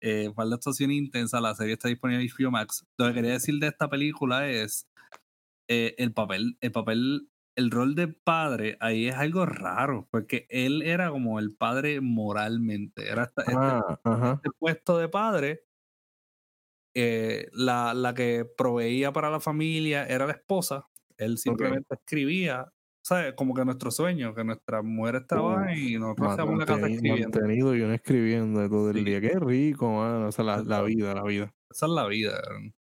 Speaker 1: Eh, par de actuación intensa. La serie está disponible en HBO Max. Lo que quería decir de esta película es eh, el papel, el papel, el rol de padre ahí es algo raro, porque él era como el padre moralmente. Era este,
Speaker 2: Ah, ajá.
Speaker 1: este puesto de padre. eh, la, la que proveía para la familia era la esposa. Él simplemente escribía, ¿sabes? Como que nuestro sueño, que nuestras mujeres trabajan y nosotros en la casa escribiendo.
Speaker 2: Mantenido y uno escribiendo todo el
Speaker 1: Sí.
Speaker 2: día. Qué rico, mano. O sea, la, la vida, la vida.
Speaker 1: Esa es la vida.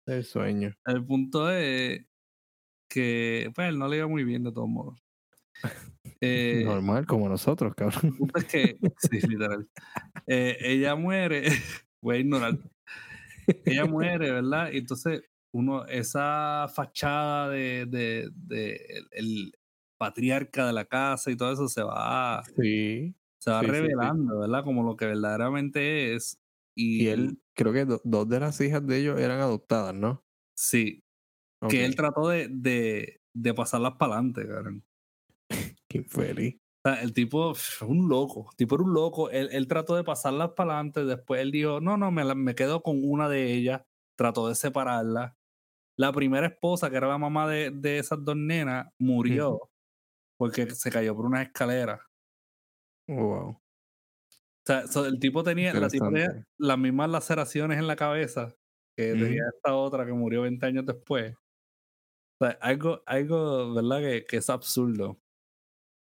Speaker 2: El sueño.
Speaker 1: El punto es que, pues, él no le iba muy bien de todos modos. [laughs] Eh,
Speaker 2: Normal, como nosotros, cabrón.
Speaker 1: el punto es que, [laughs] sí, literal. Eh, ella muere, [laughs] voy a ignorar. Ella muere, ¿verdad? Y entonces, uno, esa fachada de, de, de el, el patriarca de la casa y todo eso se va,
Speaker 2: Sí.
Speaker 1: se va
Speaker 2: sí, sí, sí.
Speaker 1: revelando, ¿verdad? Como lo que verdaderamente es. Y,
Speaker 2: Y él, creo que do- dos de las hijas de ellos eran adoptadas, ¿no?
Speaker 1: sí, que él trató de, de, de pasarlas para adelante, cabrón. [laughs]
Speaker 2: Qué infeliz.
Speaker 1: O sea, el tipo un loco, el tipo era un loco. Él, él trató de pasarlas para adelante, después él dijo, no, no, me, la- me quedo con una de ellas, trató de separarla. La primera esposa, que era la mamá de, de esas dos nenas, murió porque se cayó por una escalera.
Speaker 2: Wow.
Speaker 1: O sea, so, el tipo tenía, la las mismas laceraciones en la cabeza que tenía esta otra que murió 20 años después. O sea, algo, algo, ¿verdad? Que, que es absurdo.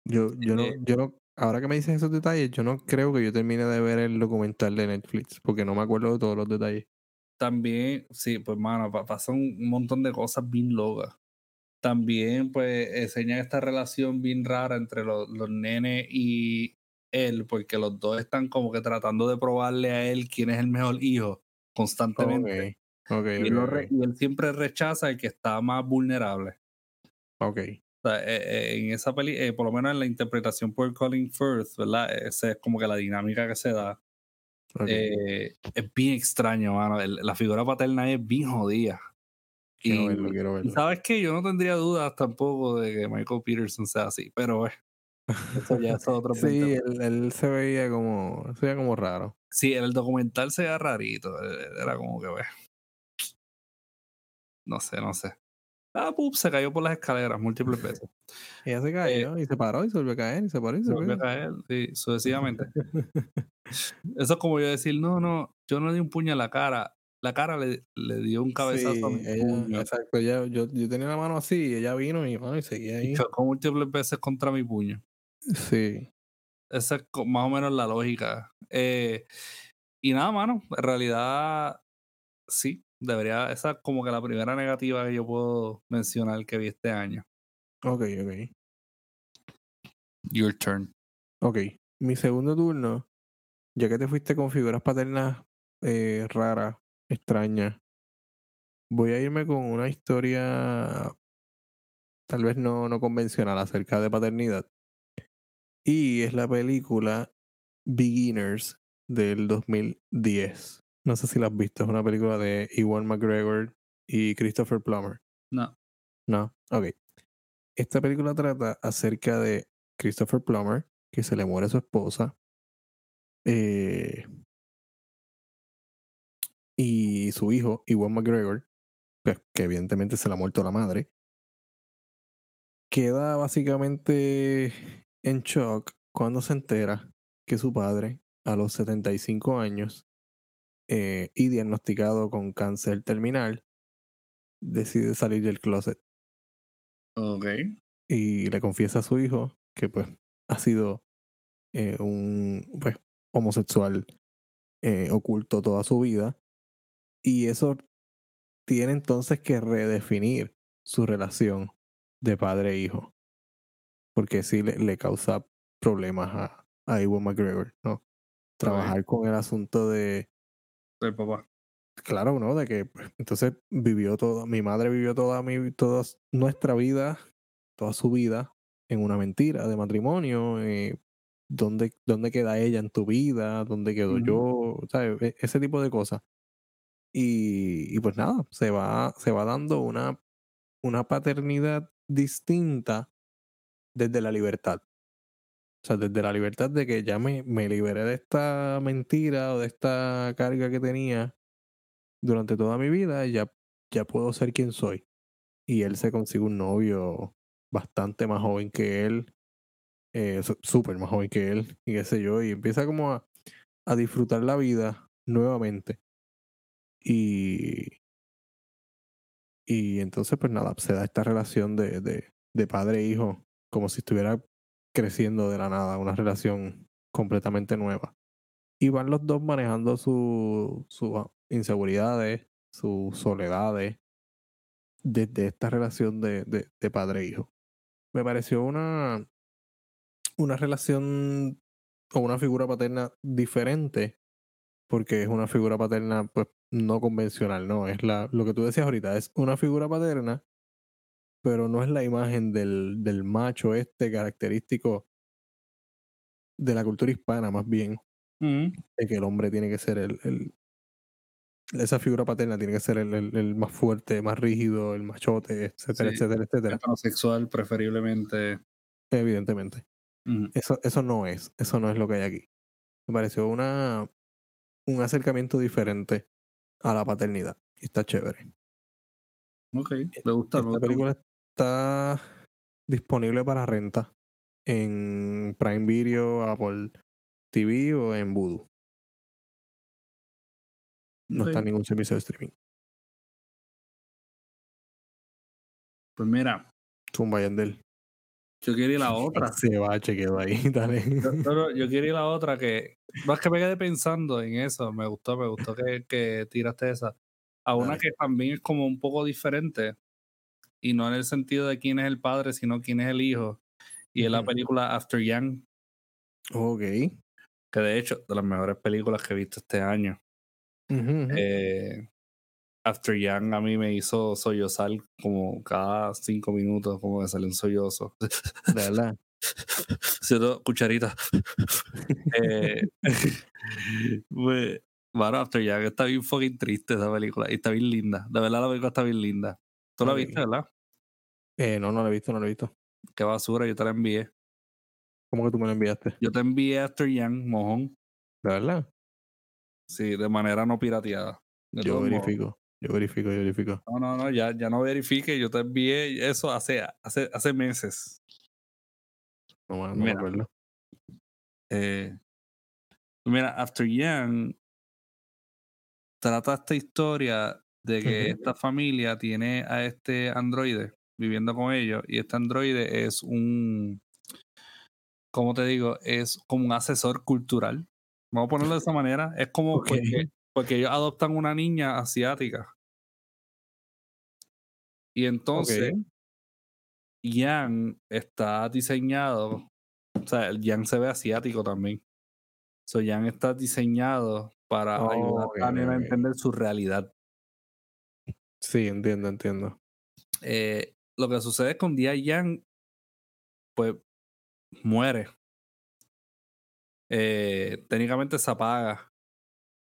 Speaker 2: Yo, yo no,
Speaker 1: Eh,
Speaker 2: yo no, ahora que me dices esos detalles, yo no creo que yo termine de ver el documental de Netflix, porque no me acuerdo de todos los detalles.
Speaker 1: también, sí, pues mano, pasan un montón de cosas bien locas. También, pues, enseña esta relación bien rara entre los, los nenes y él, porque los dos están como que tratando de probarle a él quién es el mejor hijo constantemente.
Speaker 2: Okay,
Speaker 1: y, él y, él siempre rechaza el que está más vulnerable.
Speaker 2: Ok.
Speaker 1: O sea, eh, eh, en esa peli, eh, por lo menos en la interpretación por Colin Firth, ¿verdad? Esa es como que la dinámica que se da. es bien extraño, mano. la figura paterna es bien jodida.
Speaker 2: Quiero y, verlo, quiero verlo.
Speaker 1: sabes que yo no tendría dudas tampoco de que Michael Peterson sea así, pero eso ya es otro [laughs]
Speaker 2: Sí, él, se veía como, se veía como raro.
Speaker 1: Sí, en el documental se veía rarito. Era como que, bueno, no sé, no sé. Ah, pup, se cayó por las escaleras múltiples [laughs] veces.
Speaker 2: Ella se cayó eh, y se paró y se volvió a caer y se paró y se,
Speaker 1: volvió a caer, sí, sucesivamente. [laughs] Eso es como yo decir, no, no, yo no di un puño a la cara. La cara le, le dio un cabezazo a mi puño.
Speaker 2: Exacto, yo, yo, tenía la mano así y ella vino y, y seguía ahí. Y
Speaker 1: chocó múltiples veces contra mi puño.
Speaker 2: Sí.
Speaker 1: Esa es más o menos la lógica. Eh, y nada, mano, en realidad sí, debería, esa es como que la primera negativa que yo puedo mencionar que vi este año.
Speaker 2: Ok, ok.
Speaker 1: Your turn.
Speaker 2: Ok, mi segundo turno, ya que te fuiste con figuras paternas eh, raras, extrañas, voy a irme con una historia tal vez no, no convencional acerca de paternidad. Y es la película Beginners del 2010. No sé si la has visto, es una película de Ewan McGregor y Christopher Plummer.
Speaker 1: No.
Speaker 2: No, ok. Esta película trata acerca de Christopher Plummer, que se le muere su esposa. Eh, y su hijo, Ewan McGregor, pues, que evidentemente se le ha muerto la madre. Queda básicamente en shock cuando se entera que su padre, a los 75 años, eh, y diagnosticado con cáncer terminal, decide salir del closet.
Speaker 1: Ok.
Speaker 2: Y le confiesa a su hijo que pues ha sido eh, un pues, homosexual eh, oculto toda su vida. Y eso tiene entonces que redefinir su relación de padre e hijo. Porque sí le, le causa problemas a, a Ewan McGregor, ¿no? Trabajar con el asunto de
Speaker 1: del papá.
Speaker 2: Claro, ¿no? De que pues, entonces vivió todo, mi madre vivió toda mi, toda nuestra vida, toda su vida en una mentira de matrimonio. Eh, ¿dónde, ¿Dónde queda ella en tu vida? ¿Dónde quedo yo? ¿Sabes? E, ese tipo de cosas. Y, pues nada, se va, se va dando una, una paternidad distinta desde la libertad. O sea, desde la libertad de que ya me, me liberé de esta mentira o de esta carga que tenía durante toda mi vida, ya, ya puedo ser quien soy. Y él se consigue un novio bastante más joven que él, eh, súper más joven que él, y qué sé yo, y empieza como a, a disfrutar la vida nuevamente. Y, y entonces, pues nada, se da esta relación de, de, de padre e hijo, como si estuviera creciendo de la nada, una relación completamente nueva. Y van los dos manejando sus inseguridades, sus soledades, desde esta relación de, de, padre e hijo. Me pareció una, una relación o una figura paterna diferente, porque es una figura paterna pues no convencional, ¿no? Es la, lo que tú decías ahorita, es una figura paterna pero no es la imagen del, del macho este característico de la cultura hispana, más bien,
Speaker 1: mm.
Speaker 2: de que el hombre tiene que ser el, el esa figura paterna tiene que ser el, el, más fuerte, más rígido, el machote, etcétera, etcétera, etcétera.
Speaker 1: sexual preferiblemente.
Speaker 2: Evidentemente.
Speaker 1: Mm.
Speaker 2: Eso, eso no es, eso no es lo que hay aquí. Me pareció una, un acercamiento diferente a la paternidad. Y está chévere.
Speaker 1: Ok, me gusta.
Speaker 2: Esta película está disponible para renta en Prime Video, Apple TV o en Voodoo. No está en ningún servicio de streaming.
Speaker 1: Pues mira.
Speaker 2: Zumba Yandel.
Speaker 1: Yo quiero ir a la [laughs] otra.
Speaker 2: Se va, chequeo ahí, [laughs] dale.
Speaker 1: Yo, yo, quiero ir a la otra que. Más que me quedé pensando en eso. Me gustó, me gustó que, que tiraste esa. a una que también es como un poco diferente. Y no en el sentido de quién es el padre, sino quién es el hijo. Y es la película After Young,
Speaker 2: Ok.
Speaker 1: que de hecho, de las mejores películas que he visto este año. Eh, After Young a mí me hizo sollozar como cada cinco minutos, como que sale un sollozo.
Speaker 2: De verdad. [laughs]
Speaker 1: Siento cucharita. eh, [laughs] pues, bueno, After Young está bien fucking triste esa película. Y está bien linda. De verdad, la película está bien linda. Tú la viste, ¿verdad?
Speaker 2: Eh, no, no lo he visto, no lo he visto.
Speaker 1: Qué basura, yo te la envié.
Speaker 2: ¿Cómo que tú me lo enviaste?
Speaker 1: Yo te envié After Young, mojón.
Speaker 2: ¿De verdad?
Speaker 1: Sí, de manera no pirateada. De
Speaker 2: Yo verifico. Yo verifico, yo verifico.
Speaker 1: No, no, no, ya, ya no verifique. Yo te envié eso hace, hace, hace meses.
Speaker 2: No, me- no me
Speaker 1: Mira.
Speaker 2: acuerdo.
Speaker 1: Eh, mira, After Young trata esta historia de que esta familia tiene a este androide viviendo con ellos y este androide es un, ¿cómo te digo? Es como un asesor cultural. Vamos a ponerlo de esa manera. Es [laughs] como
Speaker 2: Ok.
Speaker 1: porque, porque ellos adoptan una niña asiática. Y entonces. Yang está diseñado, o sea, el Yang se ve asiático también. So, Yang está diseñado para ayudar
Speaker 2: Ok,
Speaker 1: a entender su realidad.
Speaker 2: Sí, entiendo, entiendo.
Speaker 1: Eh, lo que sucede con Dia Yang, pues muere. Eh, técnicamente se apaga.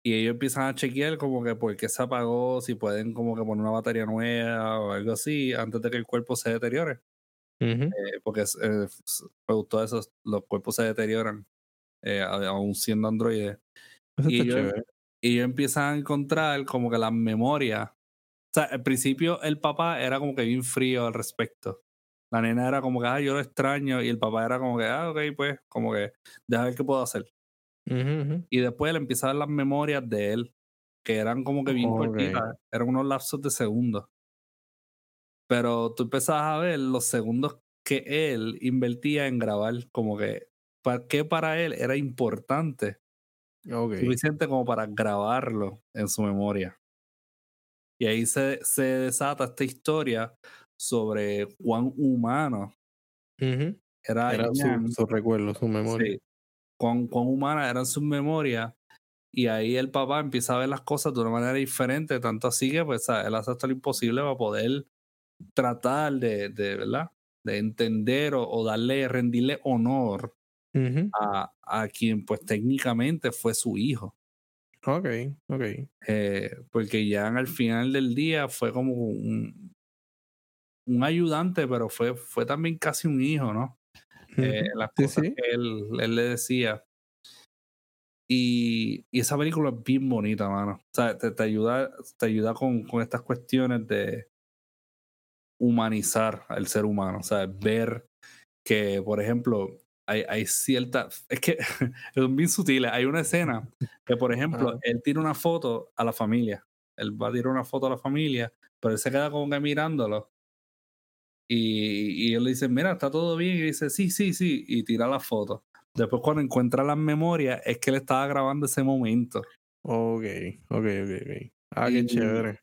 Speaker 1: Y ellos empiezan a chequear como que por qué se apagó, si pueden como que poner una batería nueva o algo así, antes de que el cuerpo se deteriore. Eh, porque eh, producto de eso, los cuerpos se deterioran, eh, aún siendo androides. Y ellos,
Speaker 2: chévere.
Speaker 1: y ellos empiezan a encontrar como que las memorias. O sea, al principio el papá era como que bien frío al respecto. La nena era como que, ah, yo lo extraño. Y el papá era como que, ah, ok, pues, como que, deja ver qué puedo hacer. Y después él empieza a las memorias de él, que eran como que bien
Speaker 2: Ok.
Speaker 1: cortitas, eran unos lapsos de segundos. Pero tú empezabas a ver los segundos que él invertía en grabar, como que, ¿para qué para él era importante?
Speaker 2: Ok.
Speaker 1: suficiente como para grabarlo en su memoria. Y ahí se, se desata esta historia sobre cuán humano
Speaker 2: Ujú.
Speaker 1: era,
Speaker 2: Era
Speaker 1: Ian,
Speaker 2: su, su recuerdo, su memoria.
Speaker 1: sí, cuán, cuán humana eran sus memorias. Y ahí el papá empieza a ver las cosas de una manera diferente, tanto así que pues, él hace hasta lo imposible para poder tratar de, de ¿verdad? De entender o, o darle, rendirle honor
Speaker 2: Ujú.
Speaker 1: a, a quien pues técnicamente fue su hijo.
Speaker 2: Ok, ok.
Speaker 1: Eh, porque ya al final del día fue como un, un ayudante, pero fue, fue también casi un hijo, ¿no? Eh,
Speaker 2: Ujú.
Speaker 1: las
Speaker 2: Sí,
Speaker 1: cosas
Speaker 2: sí.
Speaker 1: que él, él le decía. Y, y esa película es bien bonita, mano. O sea, te, te ayuda, te ayuda con, con estas cuestiones de humanizar al ser humano. O sea, ver que, por ejemplo, hay, hay ciertas. Es que [laughs] son bien sutiles. Hay una escena que, por ejemplo, él tira una foto a la familia. Él va a tirar una foto a la familia, pero él se queda como que mirándolo. Y, y él le dice, mira, está todo bien. Y dice, sí, sí, sí. Y tira la foto. Después, cuando encuentra las memorias, es que él estaba grabando ese momento.
Speaker 2: Ok, ok, ok, ok. Ah, qué
Speaker 1: Y-
Speaker 2: chévere.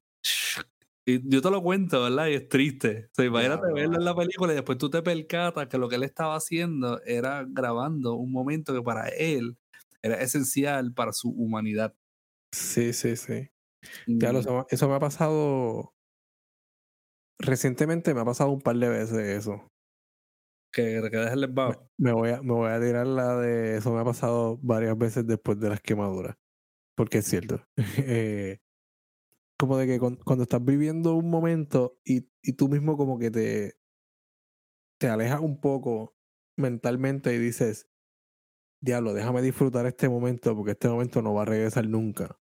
Speaker 1: Y yo te lo cuento, ¿verdad? Y es triste. O sea, imagínate
Speaker 2: Diablo,
Speaker 1: verlo en la película y después tú te percatas que lo que él estaba haciendo era grabando un momento que para él era esencial para su humanidad.
Speaker 2: Sí, sí, sí.
Speaker 1: Y-
Speaker 2: Ya lo, eso, eso me ha pasado. Recientemente me ha pasado un par de veces eso.
Speaker 1: que te quedes en el.
Speaker 2: Me voy a, me voy a tirar la de. Eso me ha pasado varias veces después de las quemaduras. Porque es cierto. [laughs] Eh, como de que cuan- cuando estás viviendo un momento y, y tú mismo como que te, te alejas un poco mentalmente y dices, diablo, déjame disfrutar este momento porque este momento no va a regresar nunca.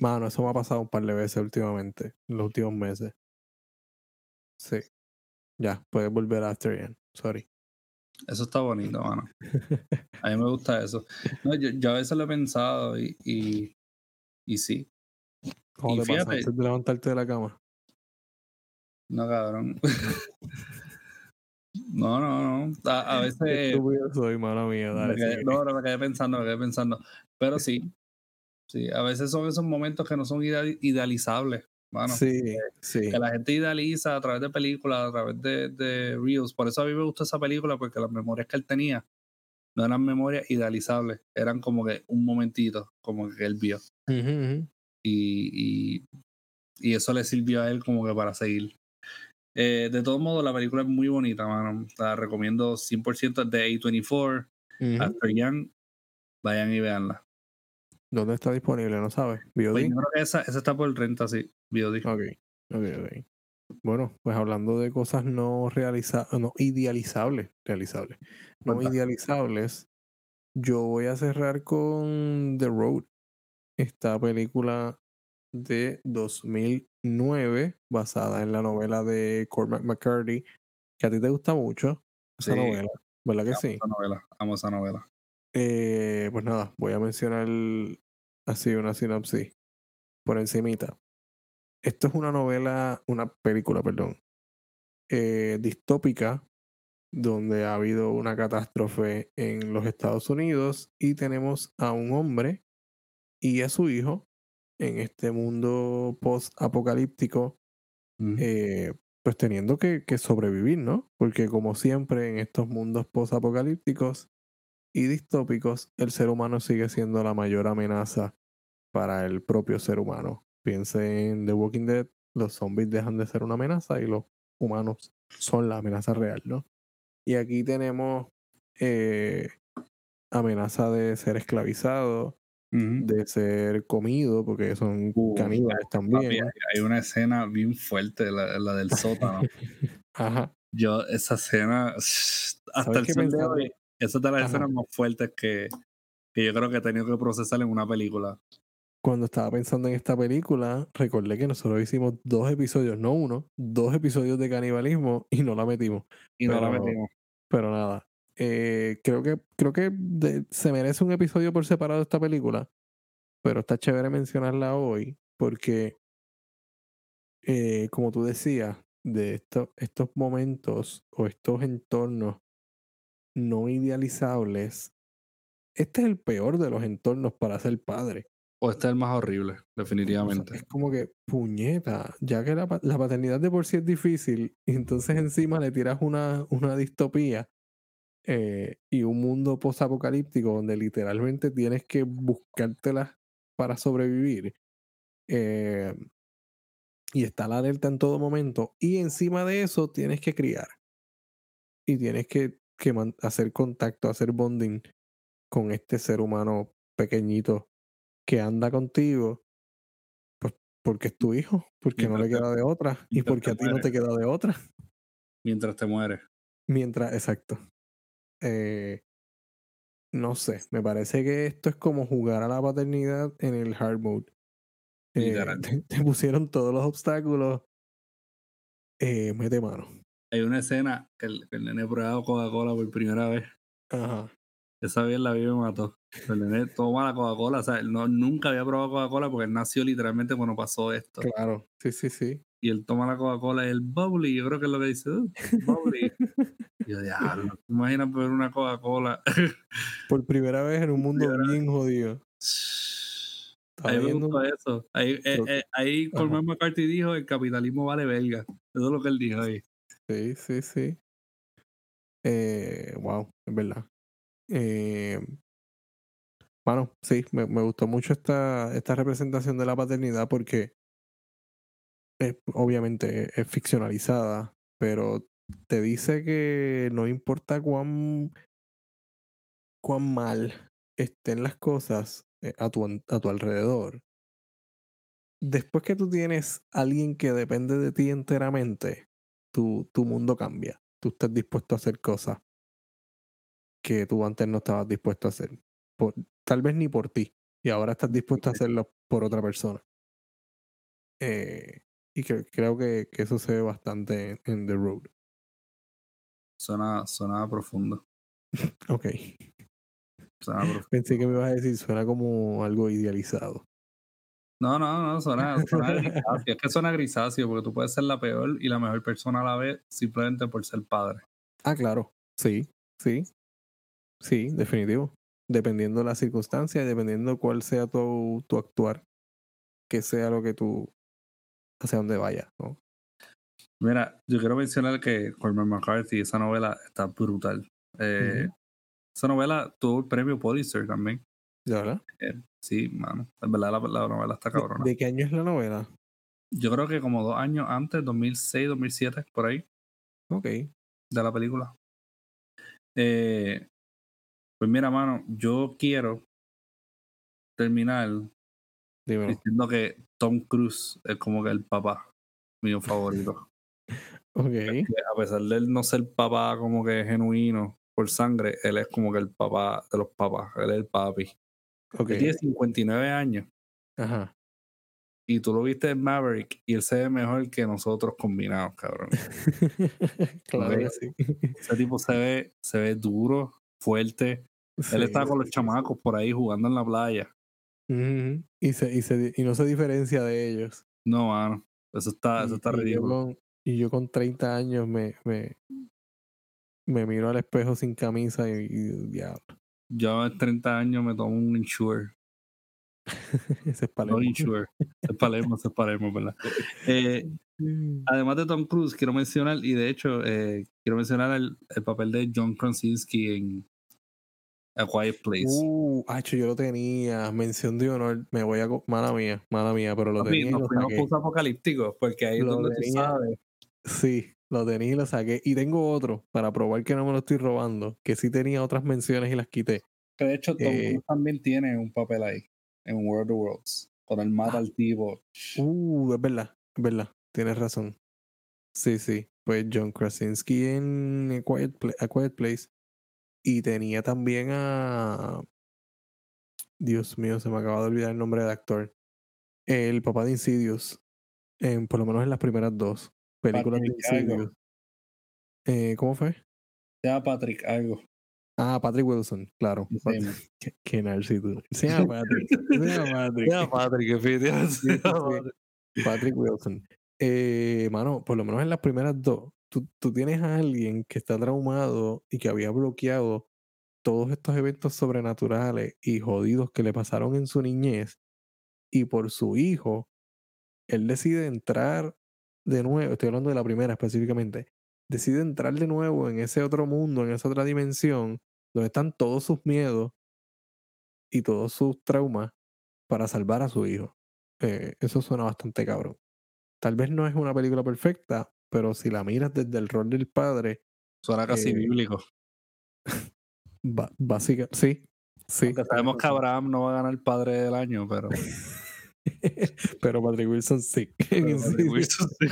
Speaker 2: Mano, eso me ha pasado un par de veces últimamente, en los últimos meses. Sí. Ya, puedes volver a After End. Sorry.
Speaker 1: Eso está bonito, mano. [laughs] A mí me gusta eso. No, yo, yo a veces lo he pensado y, y, y sí.
Speaker 2: ¿Cómo
Speaker 1: Y
Speaker 2: te pasa antes de levantarte de la cama?
Speaker 1: No, cabrón. No, no, no. A, a veces.
Speaker 2: soy, mala mía. Dale,
Speaker 1: quedé- no, no, me quedé pensando, me quedé pensando. Pero sí. sí. A veces son esos momentos que no son idealizables. Bueno,
Speaker 2: sí, sí.
Speaker 1: Que la gente idealiza a través de películas, a través de, de Reels. Por eso a mí me gustó esa película, porque las memorias que él tenía no eran memorias idealizables, eran como que un momentito, como que él vio. Y, y, y, eso le sirvió a él como que para seguir. Eh, de todos modos, la película es muy bonita, mano. La recomiendo 100% de A24, After Young. Vayan y veanla.
Speaker 2: ¿Dónde está disponible? ¿No sabes?
Speaker 1: Pues creo que esa, esa está por renta, sí. VOD.
Speaker 2: Ok, ok, ok. Bueno, pues hablando de cosas no realizables, no idealizables, realizables, no idealizables, yo voy a cerrar con The Road, esta película de 2009 basada en la novela de Cormac McCarthy, que a ti te gusta mucho esa novela, ¿verdad que
Speaker 1: amo
Speaker 2: sí?
Speaker 1: Esa novela, amo esa novela.
Speaker 2: Eh, pues nada, voy a mencionar así una sinopsis por encimita. Esto es una novela, una película, perdón, eh, distópica, donde ha habido una catástrofe en los Estados Unidos y tenemos a un hombre y a su hijo en este mundo post-apocalíptico, eh, pues teniendo que, que, sobrevivir, ¿no? Porque como siempre en estos mundos post-apocalípticos y distópicos, el ser humano sigue siendo la mayor amenaza para el propio ser humano. Piense en The Walking Dead, los zombies dejan de ser una amenaza y los humanos son la amenaza real, ¿no? Y aquí tenemos eh, amenaza de ser esclavizado, de ser comido, porque son caníbales también.
Speaker 1: hay una escena bien fuerte, la, la del sótano. [laughs]
Speaker 2: Ajá.
Speaker 1: Yo, esa escena, hasta el sol de hoy, esa es de las escenas más fuertes que, que yo creo que he tenido que procesar en una película
Speaker 2: cuando estaba pensando en esta película, recordé que nosotros hicimos dos episodios, no uno, dos episodios de canibalismo y no la metimos.
Speaker 1: Y no la metimos.
Speaker 2: Pero nada. Eh, creo que, creo que se merece un episodio por separado esta película. Pero está chévere mencionarla hoy porque, eh, como tú decías, de estos momentos o estos entornos no idealizables, este es el peor de los entornos para ser padre.
Speaker 1: O este es el más horrible, definitivamente.
Speaker 2: es como que, puñeta, ya que la, paternidad de por sí es difícil, y entonces encima le tiras una, una distopía eh, y un mundo post-apocalíptico donde literalmente tienes que buscártelas para sobrevivir. Eh, y está la alerta en todo momento. Y encima de eso tienes que criar. Y tienes que, que hacer contacto, hacer bonding con este ser humano pequeñito que anda contigo, pues porque es tu hijo, porque no le queda de otra y porque a ti no te queda de otra.
Speaker 1: Mientras te mueres.
Speaker 2: Mientras, exacto. Eh, no sé, me parece que esto es como jugar a la paternidad en el hard mode. Eh, [laughs] te, pusieron todos los obstáculos. Eh, mete mano.
Speaker 1: Hay una escena que el, el nene prueba Coca-Cola por primera vez.
Speaker 2: Ajá.
Speaker 1: Esa vez la vida me mató. El nene toma la Coca-Cola. O sea, él no, nunca había probado Coca-Cola porque él nació literalmente cuando pasó esto.
Speaker 2: Claro, sí, sí, sí.
Speaker 1: Y él toma la Coca-Cola y el bubbly, yo creo que es lo que dice, uh, bubbly. yo, diablo, imaginas beber una Coca-Cola. [laughs]
Speaker 2: Por primera vez en un mundo bien jodido.
Speaker 1: Ahí me gustó eso. Ahí, eh, eh, ahí McCarthy dijo, el capitalismo vale belga. Eso es lo que él dijo ahí.
Speaker 2: Sí, sí, sí. Eh, wow, es verdad. Eh, bueno, sí, me, me, gustó mucho esta, esta representación de la paternidad porque obviamente es ficcionalizada, pero te dice que no importa cuán, cuán mal estén las cosas eh, a, tu, a tu alrededor. Después que tú tienes alguien que depende de ti enteramente, tu, tu mundo cambia. Tú estás dispuesto a hacer cosas que tú antes no estabas dispuesto a hacer. tal vez ni por ti. Y ahora estás dispuesto a hacerlo por otra persona. Eh, y creo que, que, eso se ve bastante en, The Road.
Speaker 1: Suena, suena profundo. [laughs]
Speaker 2: ok. Pensé que me ibas a decir, suena como algo idealizado.
Speaker 1: No, no, no, suena, suena [laughs] grisáceo. Es que suena grisáceo porque tú puedes ser la peor y la mejor persona a la vez simplemente por ser padre.
Speaker 2: Ah, claro. Sí, sí. Sí, definitivo. dependiendo de la circunstancia y dependiendo cuál sea tu, tu actuar, que sea lo que tú, hacia dónde vayas, ¿no?
Speaker 1: Mira, yo quiero mencionar que Cormac McCarthy, esa novela está brutal. Eh, Esa novela tuvo el premio Pulitzer también.
Speaker 2: ¿De verdad?
Speaker 1: Eh, sí, mano. En verdad la, la novela está
Speaker 2: ¿De,
Speaker 1: cabrona.
Speaker 2: de qué año es la novela?
Speaker 1: Yo creo que como dos años antes, 2006, 2007, por ahí,
Speaker 2: Ok.
Speaker 1: de la película. Eh, pues mira, mano, yo quiero terminar
Speaker 2: Dímelo.
Speaker 1: diciendo que Tom Cruise es como que el papá mío favorito. [laughs]
Speaker 2: Ok.
Speaker 1: A pesar de él no ser papá como que genuino por sangre, él es como que el papá de los papás, él es el papi.
Speaker 2: Ok.
Speaker 1: Él tiene 59 años
Speaker 2: Ajá.
Speaker 1: y tú lo viste en Maverick y él se ve mejor que nosotros combinados, cabrón. [laughs]
Speaker 2: claro que sí.
Speaker 1: Ese tipo se ve, se ve duro, fuerte. [laughs]
Speaker 2: Sí,
Speaker 1: él está con los chamacos por ahí jugando en la playa.
Speaker 2: Y, se, y, se, y no se diferencia de ellos.
Speaker 1: No, mano. Eso está, eso
Speaker 2: Y-
Speaker 1: está ridículo.
Speaker 2: con- y yo con 30 años me, me, me miro al espejo sin camisa y, y diablo.
Speaker 1: Yo a 30 años me tomo un insure. [laughs]
Speaker 2: Ese es
Speaker 1: No
Speaker 2: Palermo.
Speaker 1: insure. Es Palermo, es Palermo, ¿verdad? [laughs] Eh, además de Tom Cruise, quiero mencionar, y de hecho, eh, quiero mencionar el, el papel de John Krasinski en A Quiet Place.
Speaker 2: Uh, hacho, yo lo tenía. Mención de honor. Me voy a. Mala mía, mala mía, pero lo
Speaker 1: Papi,
Speaker 2: tenía
Speaker 1: nos fuimos
Speaker 2: saqué.
Speaker 1: apocalípticos, porque ahí es
Speaker 2: Lo
Speaker 1: donde tú sabes.
Speaker 2: Sí, lo tenía y lo saqué. Y tengo otro para probar que no me lo estoy robando. Que sí tenía otras menciones y las quité.
Speaker 1: Que de hecho, Tom
Speaker 2: Eh,
Speaker 1: también tiene un papel ahí, en World of Worlds, cuando él mata
Speaker 2: Ah.
Speaker 1: al tipo.
Speaker 2: Uh, es verdad, es verdad. Tienes razón. Sí, sí. Pues John Krasinski en A Quiet, Pla- A Quiet Place. Y tenía también a. Dios mío, se me acaba de olvidar el nombre del actor. El papá de Insidious. En, por lo menos en las primeras dos películas de
Speaker 1: Patrick.
Speaker 2: Insidious. Eh, ¿Cómo fue?
Speaker 1: Se llama Patrick algo.
Speaker 2: Ah, Patrick Wilson, claro.
Speaker 1: Sí,
Speaker 2: Pat-
Speaker 1: man. [laughs]
Speaker 2: qué. Se llama Patrick. Se llama [laughs] Patrick.
Speaker 1: Ya, Patrick, efectivamente.
Speaker 2: Sí, sí, sí. Patrick Wilson. Eh, mano, por lo menos en las primeras dos, tú, tienes a alguien que está traumado y que había bloqueado todos estos eventos sobrenaturales y jodidos que le pasaron en su niñez. Y por su hijo, él decide entrar de nuevo, estoy hablando de la primera específicamente, decide entrar de nuevo en ese otro mundo, en esa otra dimensión, donde están todos sus miedos y todos sus traumas para salvar a su hijo. Eh, eso suena bastante cabrón. Tal vez no es una película perfecta, pero si la miras desde el rol del padre,
Speaker 1: Suena casi
Speaker 2: Eh,
Speaker 1: bíblico. [laughs]
Speaker 2: ba- básica, sí, sí.
Speaker 1: Aunque sabemos que Abraham no va a ganar el padre del año, pero. [laughs]
Speaker 2: pero Patrick Wilson sí. [laughs]
Speaker 1: pero Patrick. Wilson sí.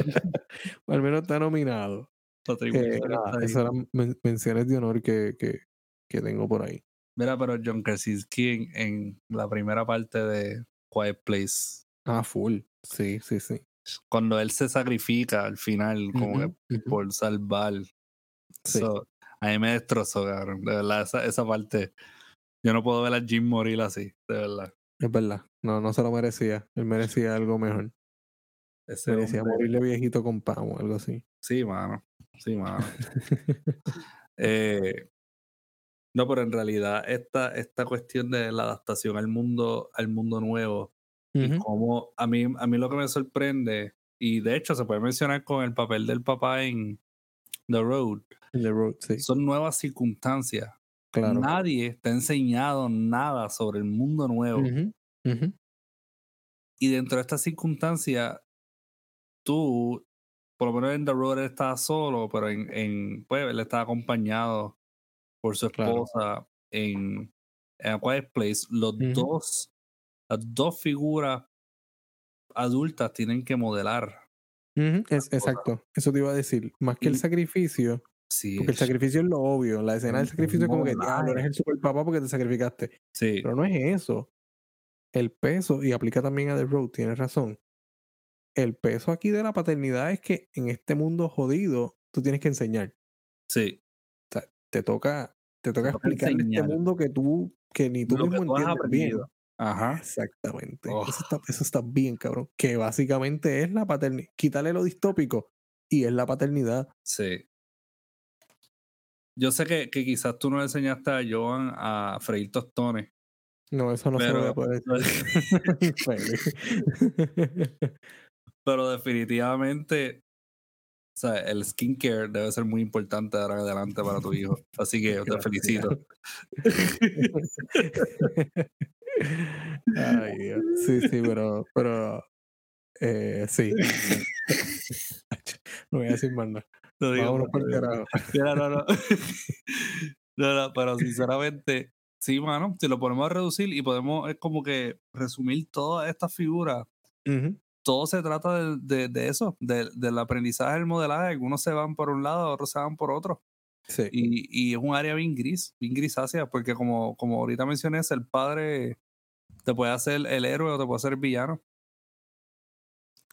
Speaker 2: Al menos está nominado.
Speaker 1: Patrick
Speaker 2: Eh,
Speaker 1: Wilson ahí.
Speaker 2: esas eran men- menciones de honor que, que, que tengo por ahí.
Speaker 1: Mira, pero John Krasinski en, en la primera parte de Quiet Place,
Speaker 2: Ah, full. Sí, sí, sí.
Speaker 1: Cuando él se sacrifica al final, como que por salvar.
Speaker 2: Sí.
Speaker 1: A mí me destrozó, cabrón. De verdad, esa, esa parte. Yo no puedo ver a Jim morir así, de verdad.
Speaker 2: Es verdad. No, no se lo merecía. Él merecía algo mejor.
Speaker 1: Ese
Speaker 2: Merecía
Speaker 1: hombre-
Speaker 2: morirle viejito con pan o algo así.
Speaker 1: Sí, mano. Sí, mano. [laughs] Eh, no, pero en realidad esta, esta cuestión de la adaptación al mundo, al mundo nuevo y como a mí, a mí lo que me sorprende, y de hecho se puede mencionar con el papel del papá en The Road,
Speaker 2: The Road, sí.
Speaker 1: son nuevas circunstancias.
Speaker 2: Claro.
Speaker 1: Nadie te ha enseñado nada sobre el mundo nuevo.
Speaker 2: Ujú.
Speaker 1: Y dentro de estas circunstancias, tú, por lo menos en The Road él estaba solo, pero en, en pues él estaba acompañado por su
Speaker 2: Claro.
Speaker 1: esposa en, en A Quiet Place. Los dos, las dos figuras adultas tienen que modelar.
Speaker 2: Es- exacto. Eso te iba a decir. Más que el sacrificio,
Speaker 1: Sí,
Speaker 2: porque el sacrificio es lo obvio. La escena del sacrificio es como que,
Speaker 1: modelaje.
Speaker 2: diablo, eres el super papá porque te sacrificaste.
Speaker 1: sí,
Speaker 2: Pero no es eso. El peso, y aplica también a The Road, tienes razón. El peso aquí de la paternidad es que en este mundo jodido, tú tienes que enseñar.
Speaker 1: sí.
Speaker 2: O sea, te toca, te toca
Speaker 1: toca
Speaker 2: explicarle a este mundo que tú, que ni tú
Speaker 1: Lo que
Speaker 2: mismo
Speaker 1: tú has
Speaker 2: entiendes bien.
Speaker 1: Ajá.
Speaker 2: Exactamente.
Speaker 1: Oh.
Speaker 2: Eso, está, eso está bien, cabrón. Que básicamente es la paternidad. Quítale lo distópico y es la paternidad.
Speaker 1: Sí. yo sé que, que, quizás tú no le enseñaste a Joan a freír tostones.
Speaker 2: No, eso no se lo voy a poder [laughs] [laughs] [laughs]
Speaker 1: pero definitivamente, o sea, el skincare debe ser muy importante de ahora en adelante para tu hijo. Así que te felicito.
Speaker 2: Ay, Dios. Sí, sí, pero, pero eh, sí. [laughs] [laughs] no voy a decir más nada. No digo, por
Speaker 1: carajo. [laughs] No, no, no. no, no, pero sinceramente, sí, mano, si lo ponemos a reducir y podemos, es como que resumir todas estas figuras, todo se trata de, de, de eso, de, del aprendizaje del modelaje. Algunos se van por un lado, otros se van por otro.
Speaker 2: Sí.
Speaker 1: Y, y, es un área bien gris, bien grisácea, porque como, como ahorita mencioné, el padre te puede hacer el héroe o te puede hacer el villano.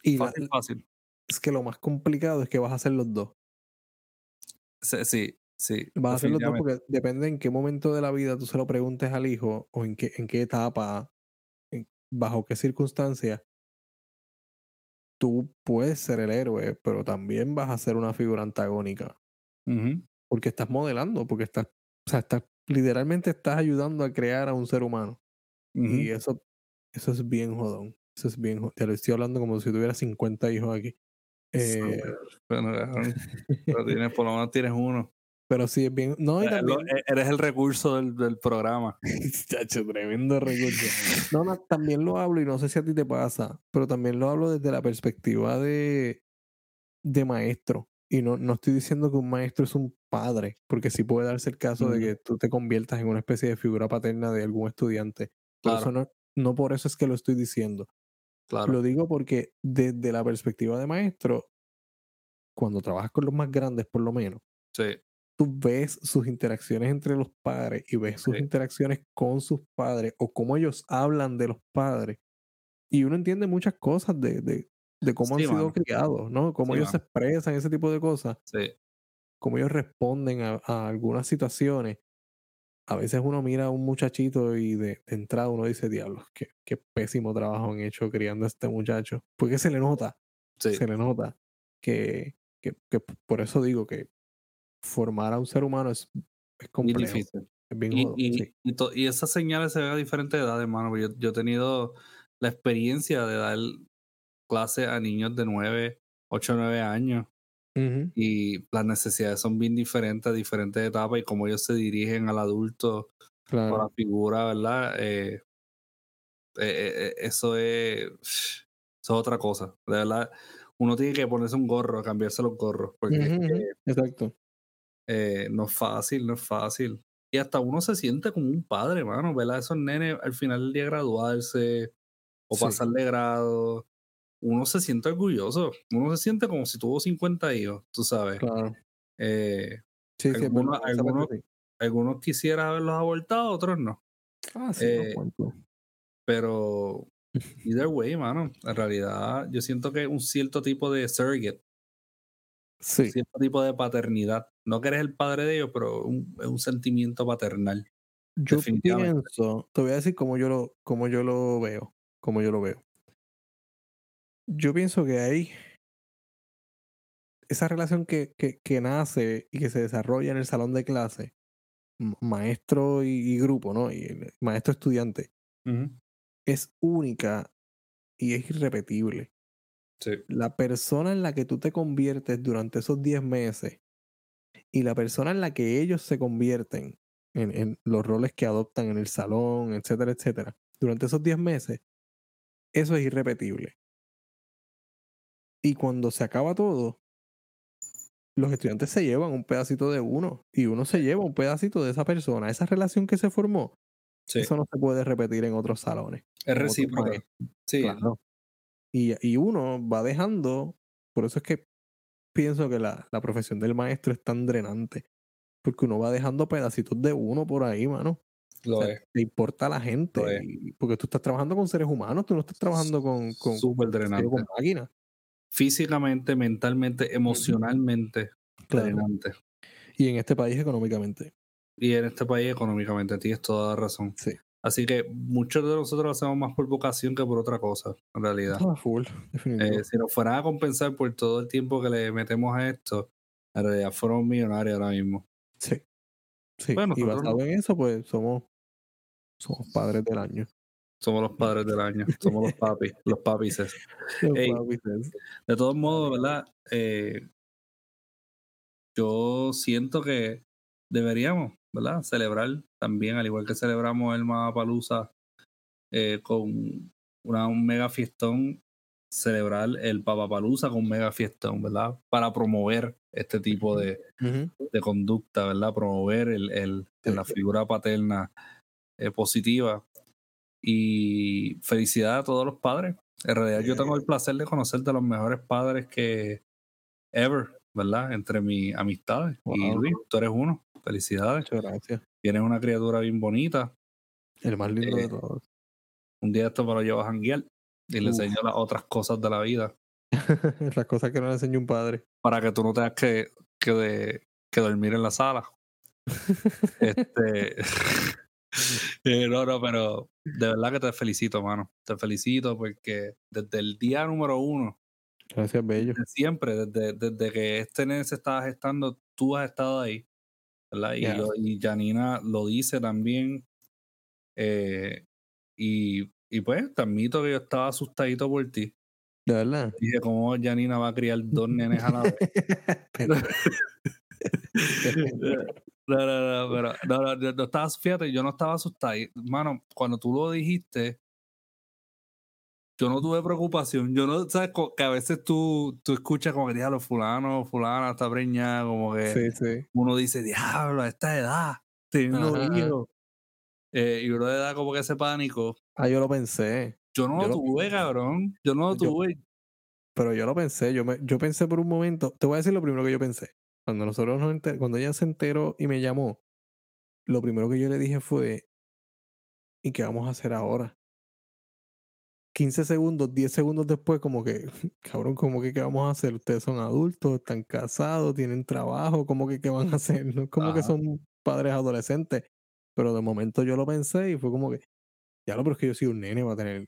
Speaker 2: Y fácil, fácil. Es que lo más complicado es que vas a hacer los dos.
Speaker 1: Sí, sí. sí
Speaker 2: vas a hacer los dos porque depende en qué momento de la vida tú se lo preguntes al hijo o en qué, en qué etapa, bajo qué circunstancias tú puedes ser el héroe, pero también vas a ser una figura antagónica. Porque estás modelando, porque estás, o sea, estás, literalmente estás ayudando a crear a un ser humano. Y eso, eso es bien jodón. Eso es bien jodón. Te lo estoy hablando como si tuviera 50 hijos aquí. Eh, [laughs]
Speaker 1: pero, tienes, por lo menos tienes uno.
Speaker 2: Pero sí es bien. No, y también...
Speaker 1: E, eres el recurso del, del programa. [laughs]
Speaker 2: Chacho, tremendo recurso. No, no, también lo hablo y no sé si a ti te pasa, pero también lo hablo desde la perspectiva de, de maestro. Y no, no estoy diciendo que un maestro es un padre, porque sí puede darse el caso de que tú te conviertas en una especie de figura paterna de algún estudiante. Claro. no, no por eso es que lo estoy diciendo.
Speaker 1: Claro.
Speaker 2: Lo digo porque desde la perspectiva de maestro, cuando trabajas con los más grandes, por lo menos,
Speaker 1: sí
Speaker 2: tú ves sus interacciones entre los padres y ves sus interacciones con sus padres o cómo ellos hablan de los padres. Y uno entiende muchas cosas de, de, de cómo han sido criados, ¿no? Cómo ellos se expresan, ese tipo de cosas.
Speaker 1: Sí.
Speaker 2: Cómo ellos responden a, a, algunas situaciones. A veces uno mira a un muchachito y de, entrada uno dice, diablos, qué, qué, pésimo trabajo han hecho criando a este muchacho. Porque se le nota, se le nota que, que, que por eso digo que formar a un ser humano es, es complejo. difícil. Es bien
Speaker 1: y, y, y, esas señales se ven a diferentes edades, hermano. Yo, yo he tenido la experiencia de dar clase a niños de 9, 8, 9 años. Y las necesidades son bien diferentes a diferentes etapas y cómo ellos se dirigen al adulto claro. la figura, ¿verdad? Eh, eh, eh, eso, es, eso es otra cosa. De verdad, uno tiene que ponerse un gorro, cambiarse los gorros. Porque
Speaker 2: Exacto.
Speaker 1: Eh, no es fácil, no es fácil. Y hasta uno se siente como un padre, mano, ¿verdad? Esos nenes al final del día graduarse o pasar de grado, uno se siente orgulloso. Uno se siente como si tuvo 50 hijos, tú sabes.
Speaker 2: Claro.
Speaker 1: Eh, sí, algunos, algunos, algunos, quisieran haberlos abortado, otros no.
Speaker 2: Ah, sí, eh,
Speaker 1: pero [laughs] either way, mano, en realidad yo siento que un cierto tipo de surrogate
Speaker 2: Sí.
Speaker 1: Cierto tipo de paternidad. No que eres el padre de ellos, pero un, es un sentimiento paternal.
Speaker 2: Yo pienso, te voy a decir cómo yo lo, cómo yo lo veo. Cómo yo lo veo. Yo pienso que hay esa relación que, que, que nace y que se desarrolla en el salón de clase, maestro y, grupo, ¿no? Y maestro estudiante, es única y es irrepetible. La persona en la que tú te conviertes durante esos 10 meses y la persona en la que ellos se convierten en, los roles que adoptan en el salón, etcétera, etcétera, durante esos 10 meses, eso es irrepetible. Y cuando se acaba todo, los estudiantes se llevan un pedacito de uno y uno se lleva un pedacito de esa persona. Esa relación que se formó, eso no se puede repetir en otros salones.
Speaker 1: Es recíproco. Sí.
Speaker 2: Y, y, uno va dejando, por eso es que pienso que la, la, profesión del maestro es tan drenante, porque uno va dejando pedacitos de uno por ahí, mano.
Speaker 1: Lo
Speaker 2: Te importa a la gente, porque tú estás trabajando con seres humanos, tú no estás trabajando con, con,
Speaker 1: drenante.
Speaker 2: con máquinas.
Speaker 1: Físicamente, mentalmente, emocionalmente drenante.
Speaker 2: Y en este país económicamente.
Speaker 1: Y en este país económicamente, tienes toda la razón.
Speaker 2: Sí.
Speaker 1: Así que muchos de nosotros lo hacemos más por vocación que por otra cosa, en realidad.
Speaker 2: Ah, full,
Speaker 1: eh, si nos fueran a compensar por todo el tiempo que le metemos a esto, en realidad fueron millonarios ahora mismo.
Speaker 2: Sí. Sí,
Speaker 1: Bueno,
Speaker 2: y basado en eso, pues somos, somos padres del año.
Speaker 1: Somos los padres del año, somos los papis, los papices. [laughs]
Speaker 2: Los
Speaker 1: Ey. De todos modos, ¿verdad? Eh, yo siento que deberíamos, ¿verdad? Celebrar también, al igual que celebramos el Mapalooza eh, con una, un mega fiestón, celebrar el Papapalusa con un mega fiestón, ¿verdad? Para promover este tipo de, de conducta, ¿verdad? Promover el, el- la figura paterna eh, positiva. Y felicidad a todos los padres. En realidad, yo tengo el placer de conocer de los mejores padres que ever, ¿verdad? Entre mis amistades. Y. Luis, tú eres uno. Felicidades.
Speaker 2: Muchas gracias.
Speaker 1: Tienes una criatura bien bonita.
Speaker 2: El más lindo
Speaker 1: Eh,
Speaker 2: de todos.
Speaker 1: Un día esto me lo llevas a janguear y le enseño las otras cosas de la vida [laughs]
Speaker 2: Las cosas que no le enseña un padre.
Speaker 1: para que tú no tengas que, que, de- que dormir en la sala. [laughs] Este. [laughs] [laughs] eh, no, no, pero de verdad que te felicito, mano. Te felicito porque desde el día número uno,
Speaker 2: Gracias, Bello.
Speaker 1: desde siempre, desde, desde que este nene se estaba gestando, tú has estado ahí. ¿verdad? Y,
Speaker 2: Yeah.
Speaker 1: yo- y Janina lo dice también. eh, y, y pues, te admito que yo estaba asustadito por ti.
Speaker 2: De verdad.
Speaker 1: Dije, ¿cómo Janina va a criar dos nenes a la vez? [laughs] [laughs] No, no, no, pero no, no, no, no estaba, fíjate, yo no estaba asustado. Mano, cuando tú lo dijiste, yo no tuve preocupación. Yo no, sabes, que a veces tú, tú escuchas como que diablo, fulano, fulana está preñada, como que
Speaker 2: sí, sí.
Speaker 1: uno dice, diablo, a esta edad, teniendo hijos. Eh, y uno le da como que ese pánico.
Speaker 2: Ah, yo lo pensé.
Speaker 1: Yo no
Speaker 2: Yo
Speaker 1: lo
Speaker 2: lo-
Speaker 1: tuve, cabrón. Yo no lo
Speaker 2: Yo-
Speaker 1: tuve.
Speaker 2: Pero yo lo pensé. Yo, me, yo pensé por un momento. Te voy a decir lo primero que yo pensé. Cuando nosotros nos enter- cuando ella se enteró y me llamó, lo primero que yo le dije fue: ¿Y qué vamos a hacer ahora? 15 segundos, 10 segundos después, como que, [laughs] cabrón, como que qué vamos a hacer? Ustedes son adultos, están casados, tienen trabajo, como que qué van a [laughs] hacer? No es como que son padres adolescentes. Pero de momento yo lo pensé y fue como que, ya lo, pero es que yo soy un nene, va a tener,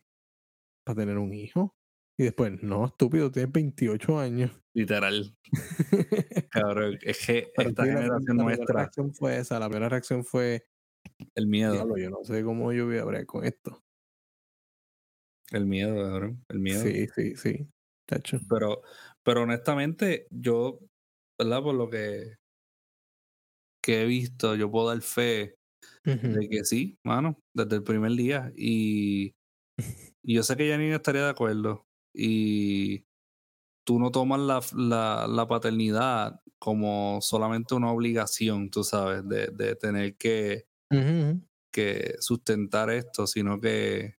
Speaker 2: va a tener un hijo. Y después, no, estúpido, tienes 28 años.
Speaker 1: Literal, [laughs] cabrón. Es que
Speaker 2: Pero
Speaker 1: esta
Speaker 2: la-
Speaker 1: generación
Speaker 2: la primera
Speaker 1: nuestra,
Speaker 2: reacción fue esa. La primera reacción fue,
Speaker 1: el miedo.
Speaker 2: diablo, yo no sé cómo yo voy a bregar con esto.
Speaker 1: El miedo, cabrón. El miedo.
Speaker 2: Sí, sí, sí. Tacho.
Speaker 1: Pero, pero honestamente, yo, ¿verdad? Por lo que, que he visto, yo puedo dar fe de que sí, mano, desde el primer día. Y, [laughs] y yo sé que Janine estaría de acuerdo. Y tú no tomas la, la, la paternidad como solamente una obligación, tú sabes, de, de tener que,
Speaker 2: ujú.
Speaker 1: que sustentar esto, sino que,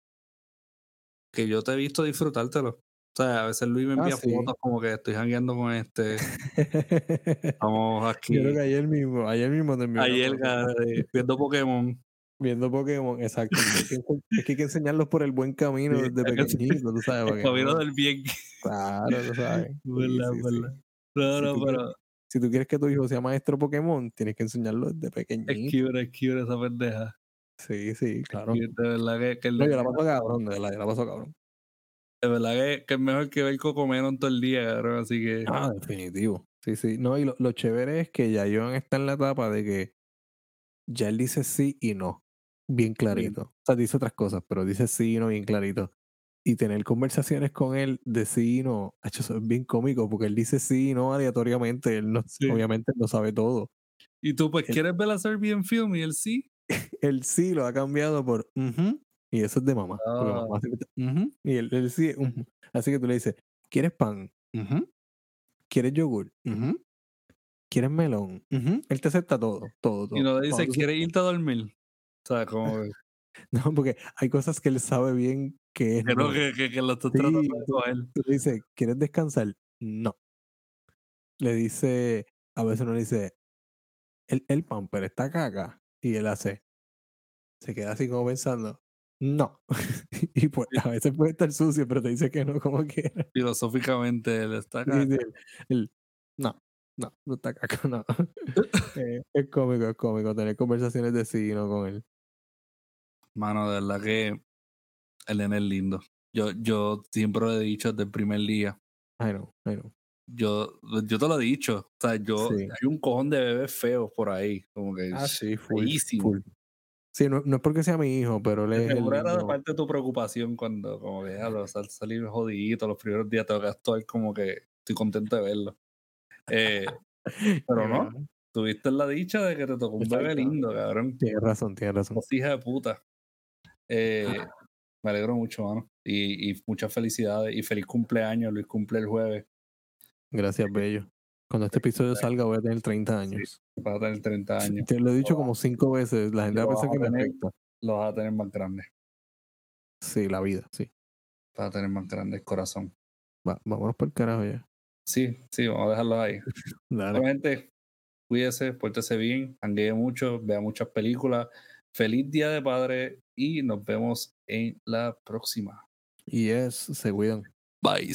Speaker 1: que yo te he visto disfrutártelo. O sea, a veces Luis me
Speaker 2: Ah,
Speaker 1: envía
Speaker 2: sí.
Speaker 1: fotos como que estoy jangueando con este. [laughs] Estamos aquí.
Speaker 2: Yo creo que ayer mismo, ayer mismo te
Speaker 1: Ayer, de- viendo Pokémon.
Speaker 2: viendo Pokémon, exacto. Es que, es que hay que enseñarlos por el buen camino
Speaker 1: Sí,
Speaker 2: desde pequeñito, tú sabes.
Speaker 1: El camino
Speaker 2: no-
Speaker 1: del bien.
Speaker 2: Claro, tú sabes. [laughs] Sí,
Speaker 1: Verdad,
Speaker 2: sí, sí.
Speaker 1: verdad. No,
Speaker 2: Si
Speaker 1: no,
Speaker 2: tú
Speaker 1: pero
Speaker 2: Si tú quieres que tu hijo sea maestro Pokémon, tienes que enseñarlo desde
Speaker 1: es
Speaker 2: pequeñito.
Speaker 1: es cute esa pendeja.
Speaker 2: Sí, sí, claro.
Speaker 1: De verdad que, que el
Speaker 2: No, yo la paso cabrón, de verdad, yo la paso cabrón.
Speaker 1: de verdad que, que es mejor que ver Cocomelon todo el día, cabrón. Así que.
Speaker 2: Ah, definitivo. Sí, sí. No, y lo, lo chévere es que ya Joan está en la etapa de que ya él dice sí y no. Bien clarito. O sea, dice otras cosas, pero dice sí y no bien clarito. Y tener conversaciones con él de sí y no, hecho, eso es bien cómico, porque él dice sí y no aleatoriamente. Él no,
Speaker 1: Sí.
Speaker 2: obviamente no sabe todo.
Speaker 1: Y tú, pues, ¿quieres ver la Serbian Film? Y él sí. [laughs]
Speaker 2: El sí lo ha cambiado por ujú, y eso es de mamá.
Speaker 1: Ah.
Speaker 2: mamá siempre está, "Ujú", y él, él sí, ujú. Así que tú le dices, ¿quieres pan? ¿Quieres yogur? ¿Quieres melón? Él te acepta todo, todo, todo.
Speaker 1: Y no le dice, ¿quieres irte a dormir? O sea, como [laughs]
Speaker 2: No, porque hay cosas que él sabe bien que es
Speaker 1: que no,
Speaker 2: no.
Speaker 1: que, que, que lo estás
Speaker 2: Sí,
Speaker 1: tratando coger.
Speaker 2: Tú le dices, ¿quieres descansar? No. Le dice, a veces uno le dice, el, el pamper está caca. Y él hace, se queda así como pensando, no. [laughs] y pues a veces puede estar sucio, pero te dice que no como [laughs] quiera.
Speaker 1: Filosóficamente, él está
Speaker 2: él, él, no, no, no está caca, no. [laughs] Eh, es cómico, es cómico tener conversaciones de sí y no con él.
Speaker 1: Mano, de verdad que el nene es lindo. Yo, yo siempre lo he dicho desde el primer día.
Speaker 2: I know, I know.
Speaker 1: yo, yo te lo he dicho. O sea, yo,
Speaker 2: Sí.
Speaker 1: hay un cojón de bebés feos por ahí. Como que
Speaker 2: Ah, sí, full, full. Sí, no, no es porque sea mi hijo, pero el
Speaker 1: Seguro era de parte de tu preocupación cuando, como que, "Diablo, sal- salir jodidito los primeros días, tengo que actuar como que estoy contento de verlo. Eh, [laughs] pero no, tuviste la dicha de que te tocó un bebé lindo, cabrón.
Speaker 2: Tienes razón, tienes razón.
Speaker 1: Dos hijas de puta. Eh, me alegro mucho, mano. Y, y muchas felicidades y feliz cumpleaños. Luis cumple el jueves.
Speaker 2: Gracias, [laughs] Bello. Cuando este episodio salga voy a tener 30 años.
Speaker 1: Vas a tener 30 años.
Speaker 2: Te lo he dicho como cinco veces, la gente va a pensar que me afecta.
Speaker 1: Lo vas a tener más grande.
Speaker 2: Sí, la vida, sí.
Speaker 1: Vas a tener más grande el corazón.
Speaker 2: Va, vámonos por el carajo ya.
Speaker 1: Sí, sí, vamos a dejarlo ahí. [laughs]
Speaker 2: Dale.
Speaker 1: Gente, cuídese, pórtese bien, hanguee mucho, vea muchas películas. Feliz Día de Padre y nos vemos en la próxima.
Speaker 2: Y es, se cuidan.
Speaker 1: Bye.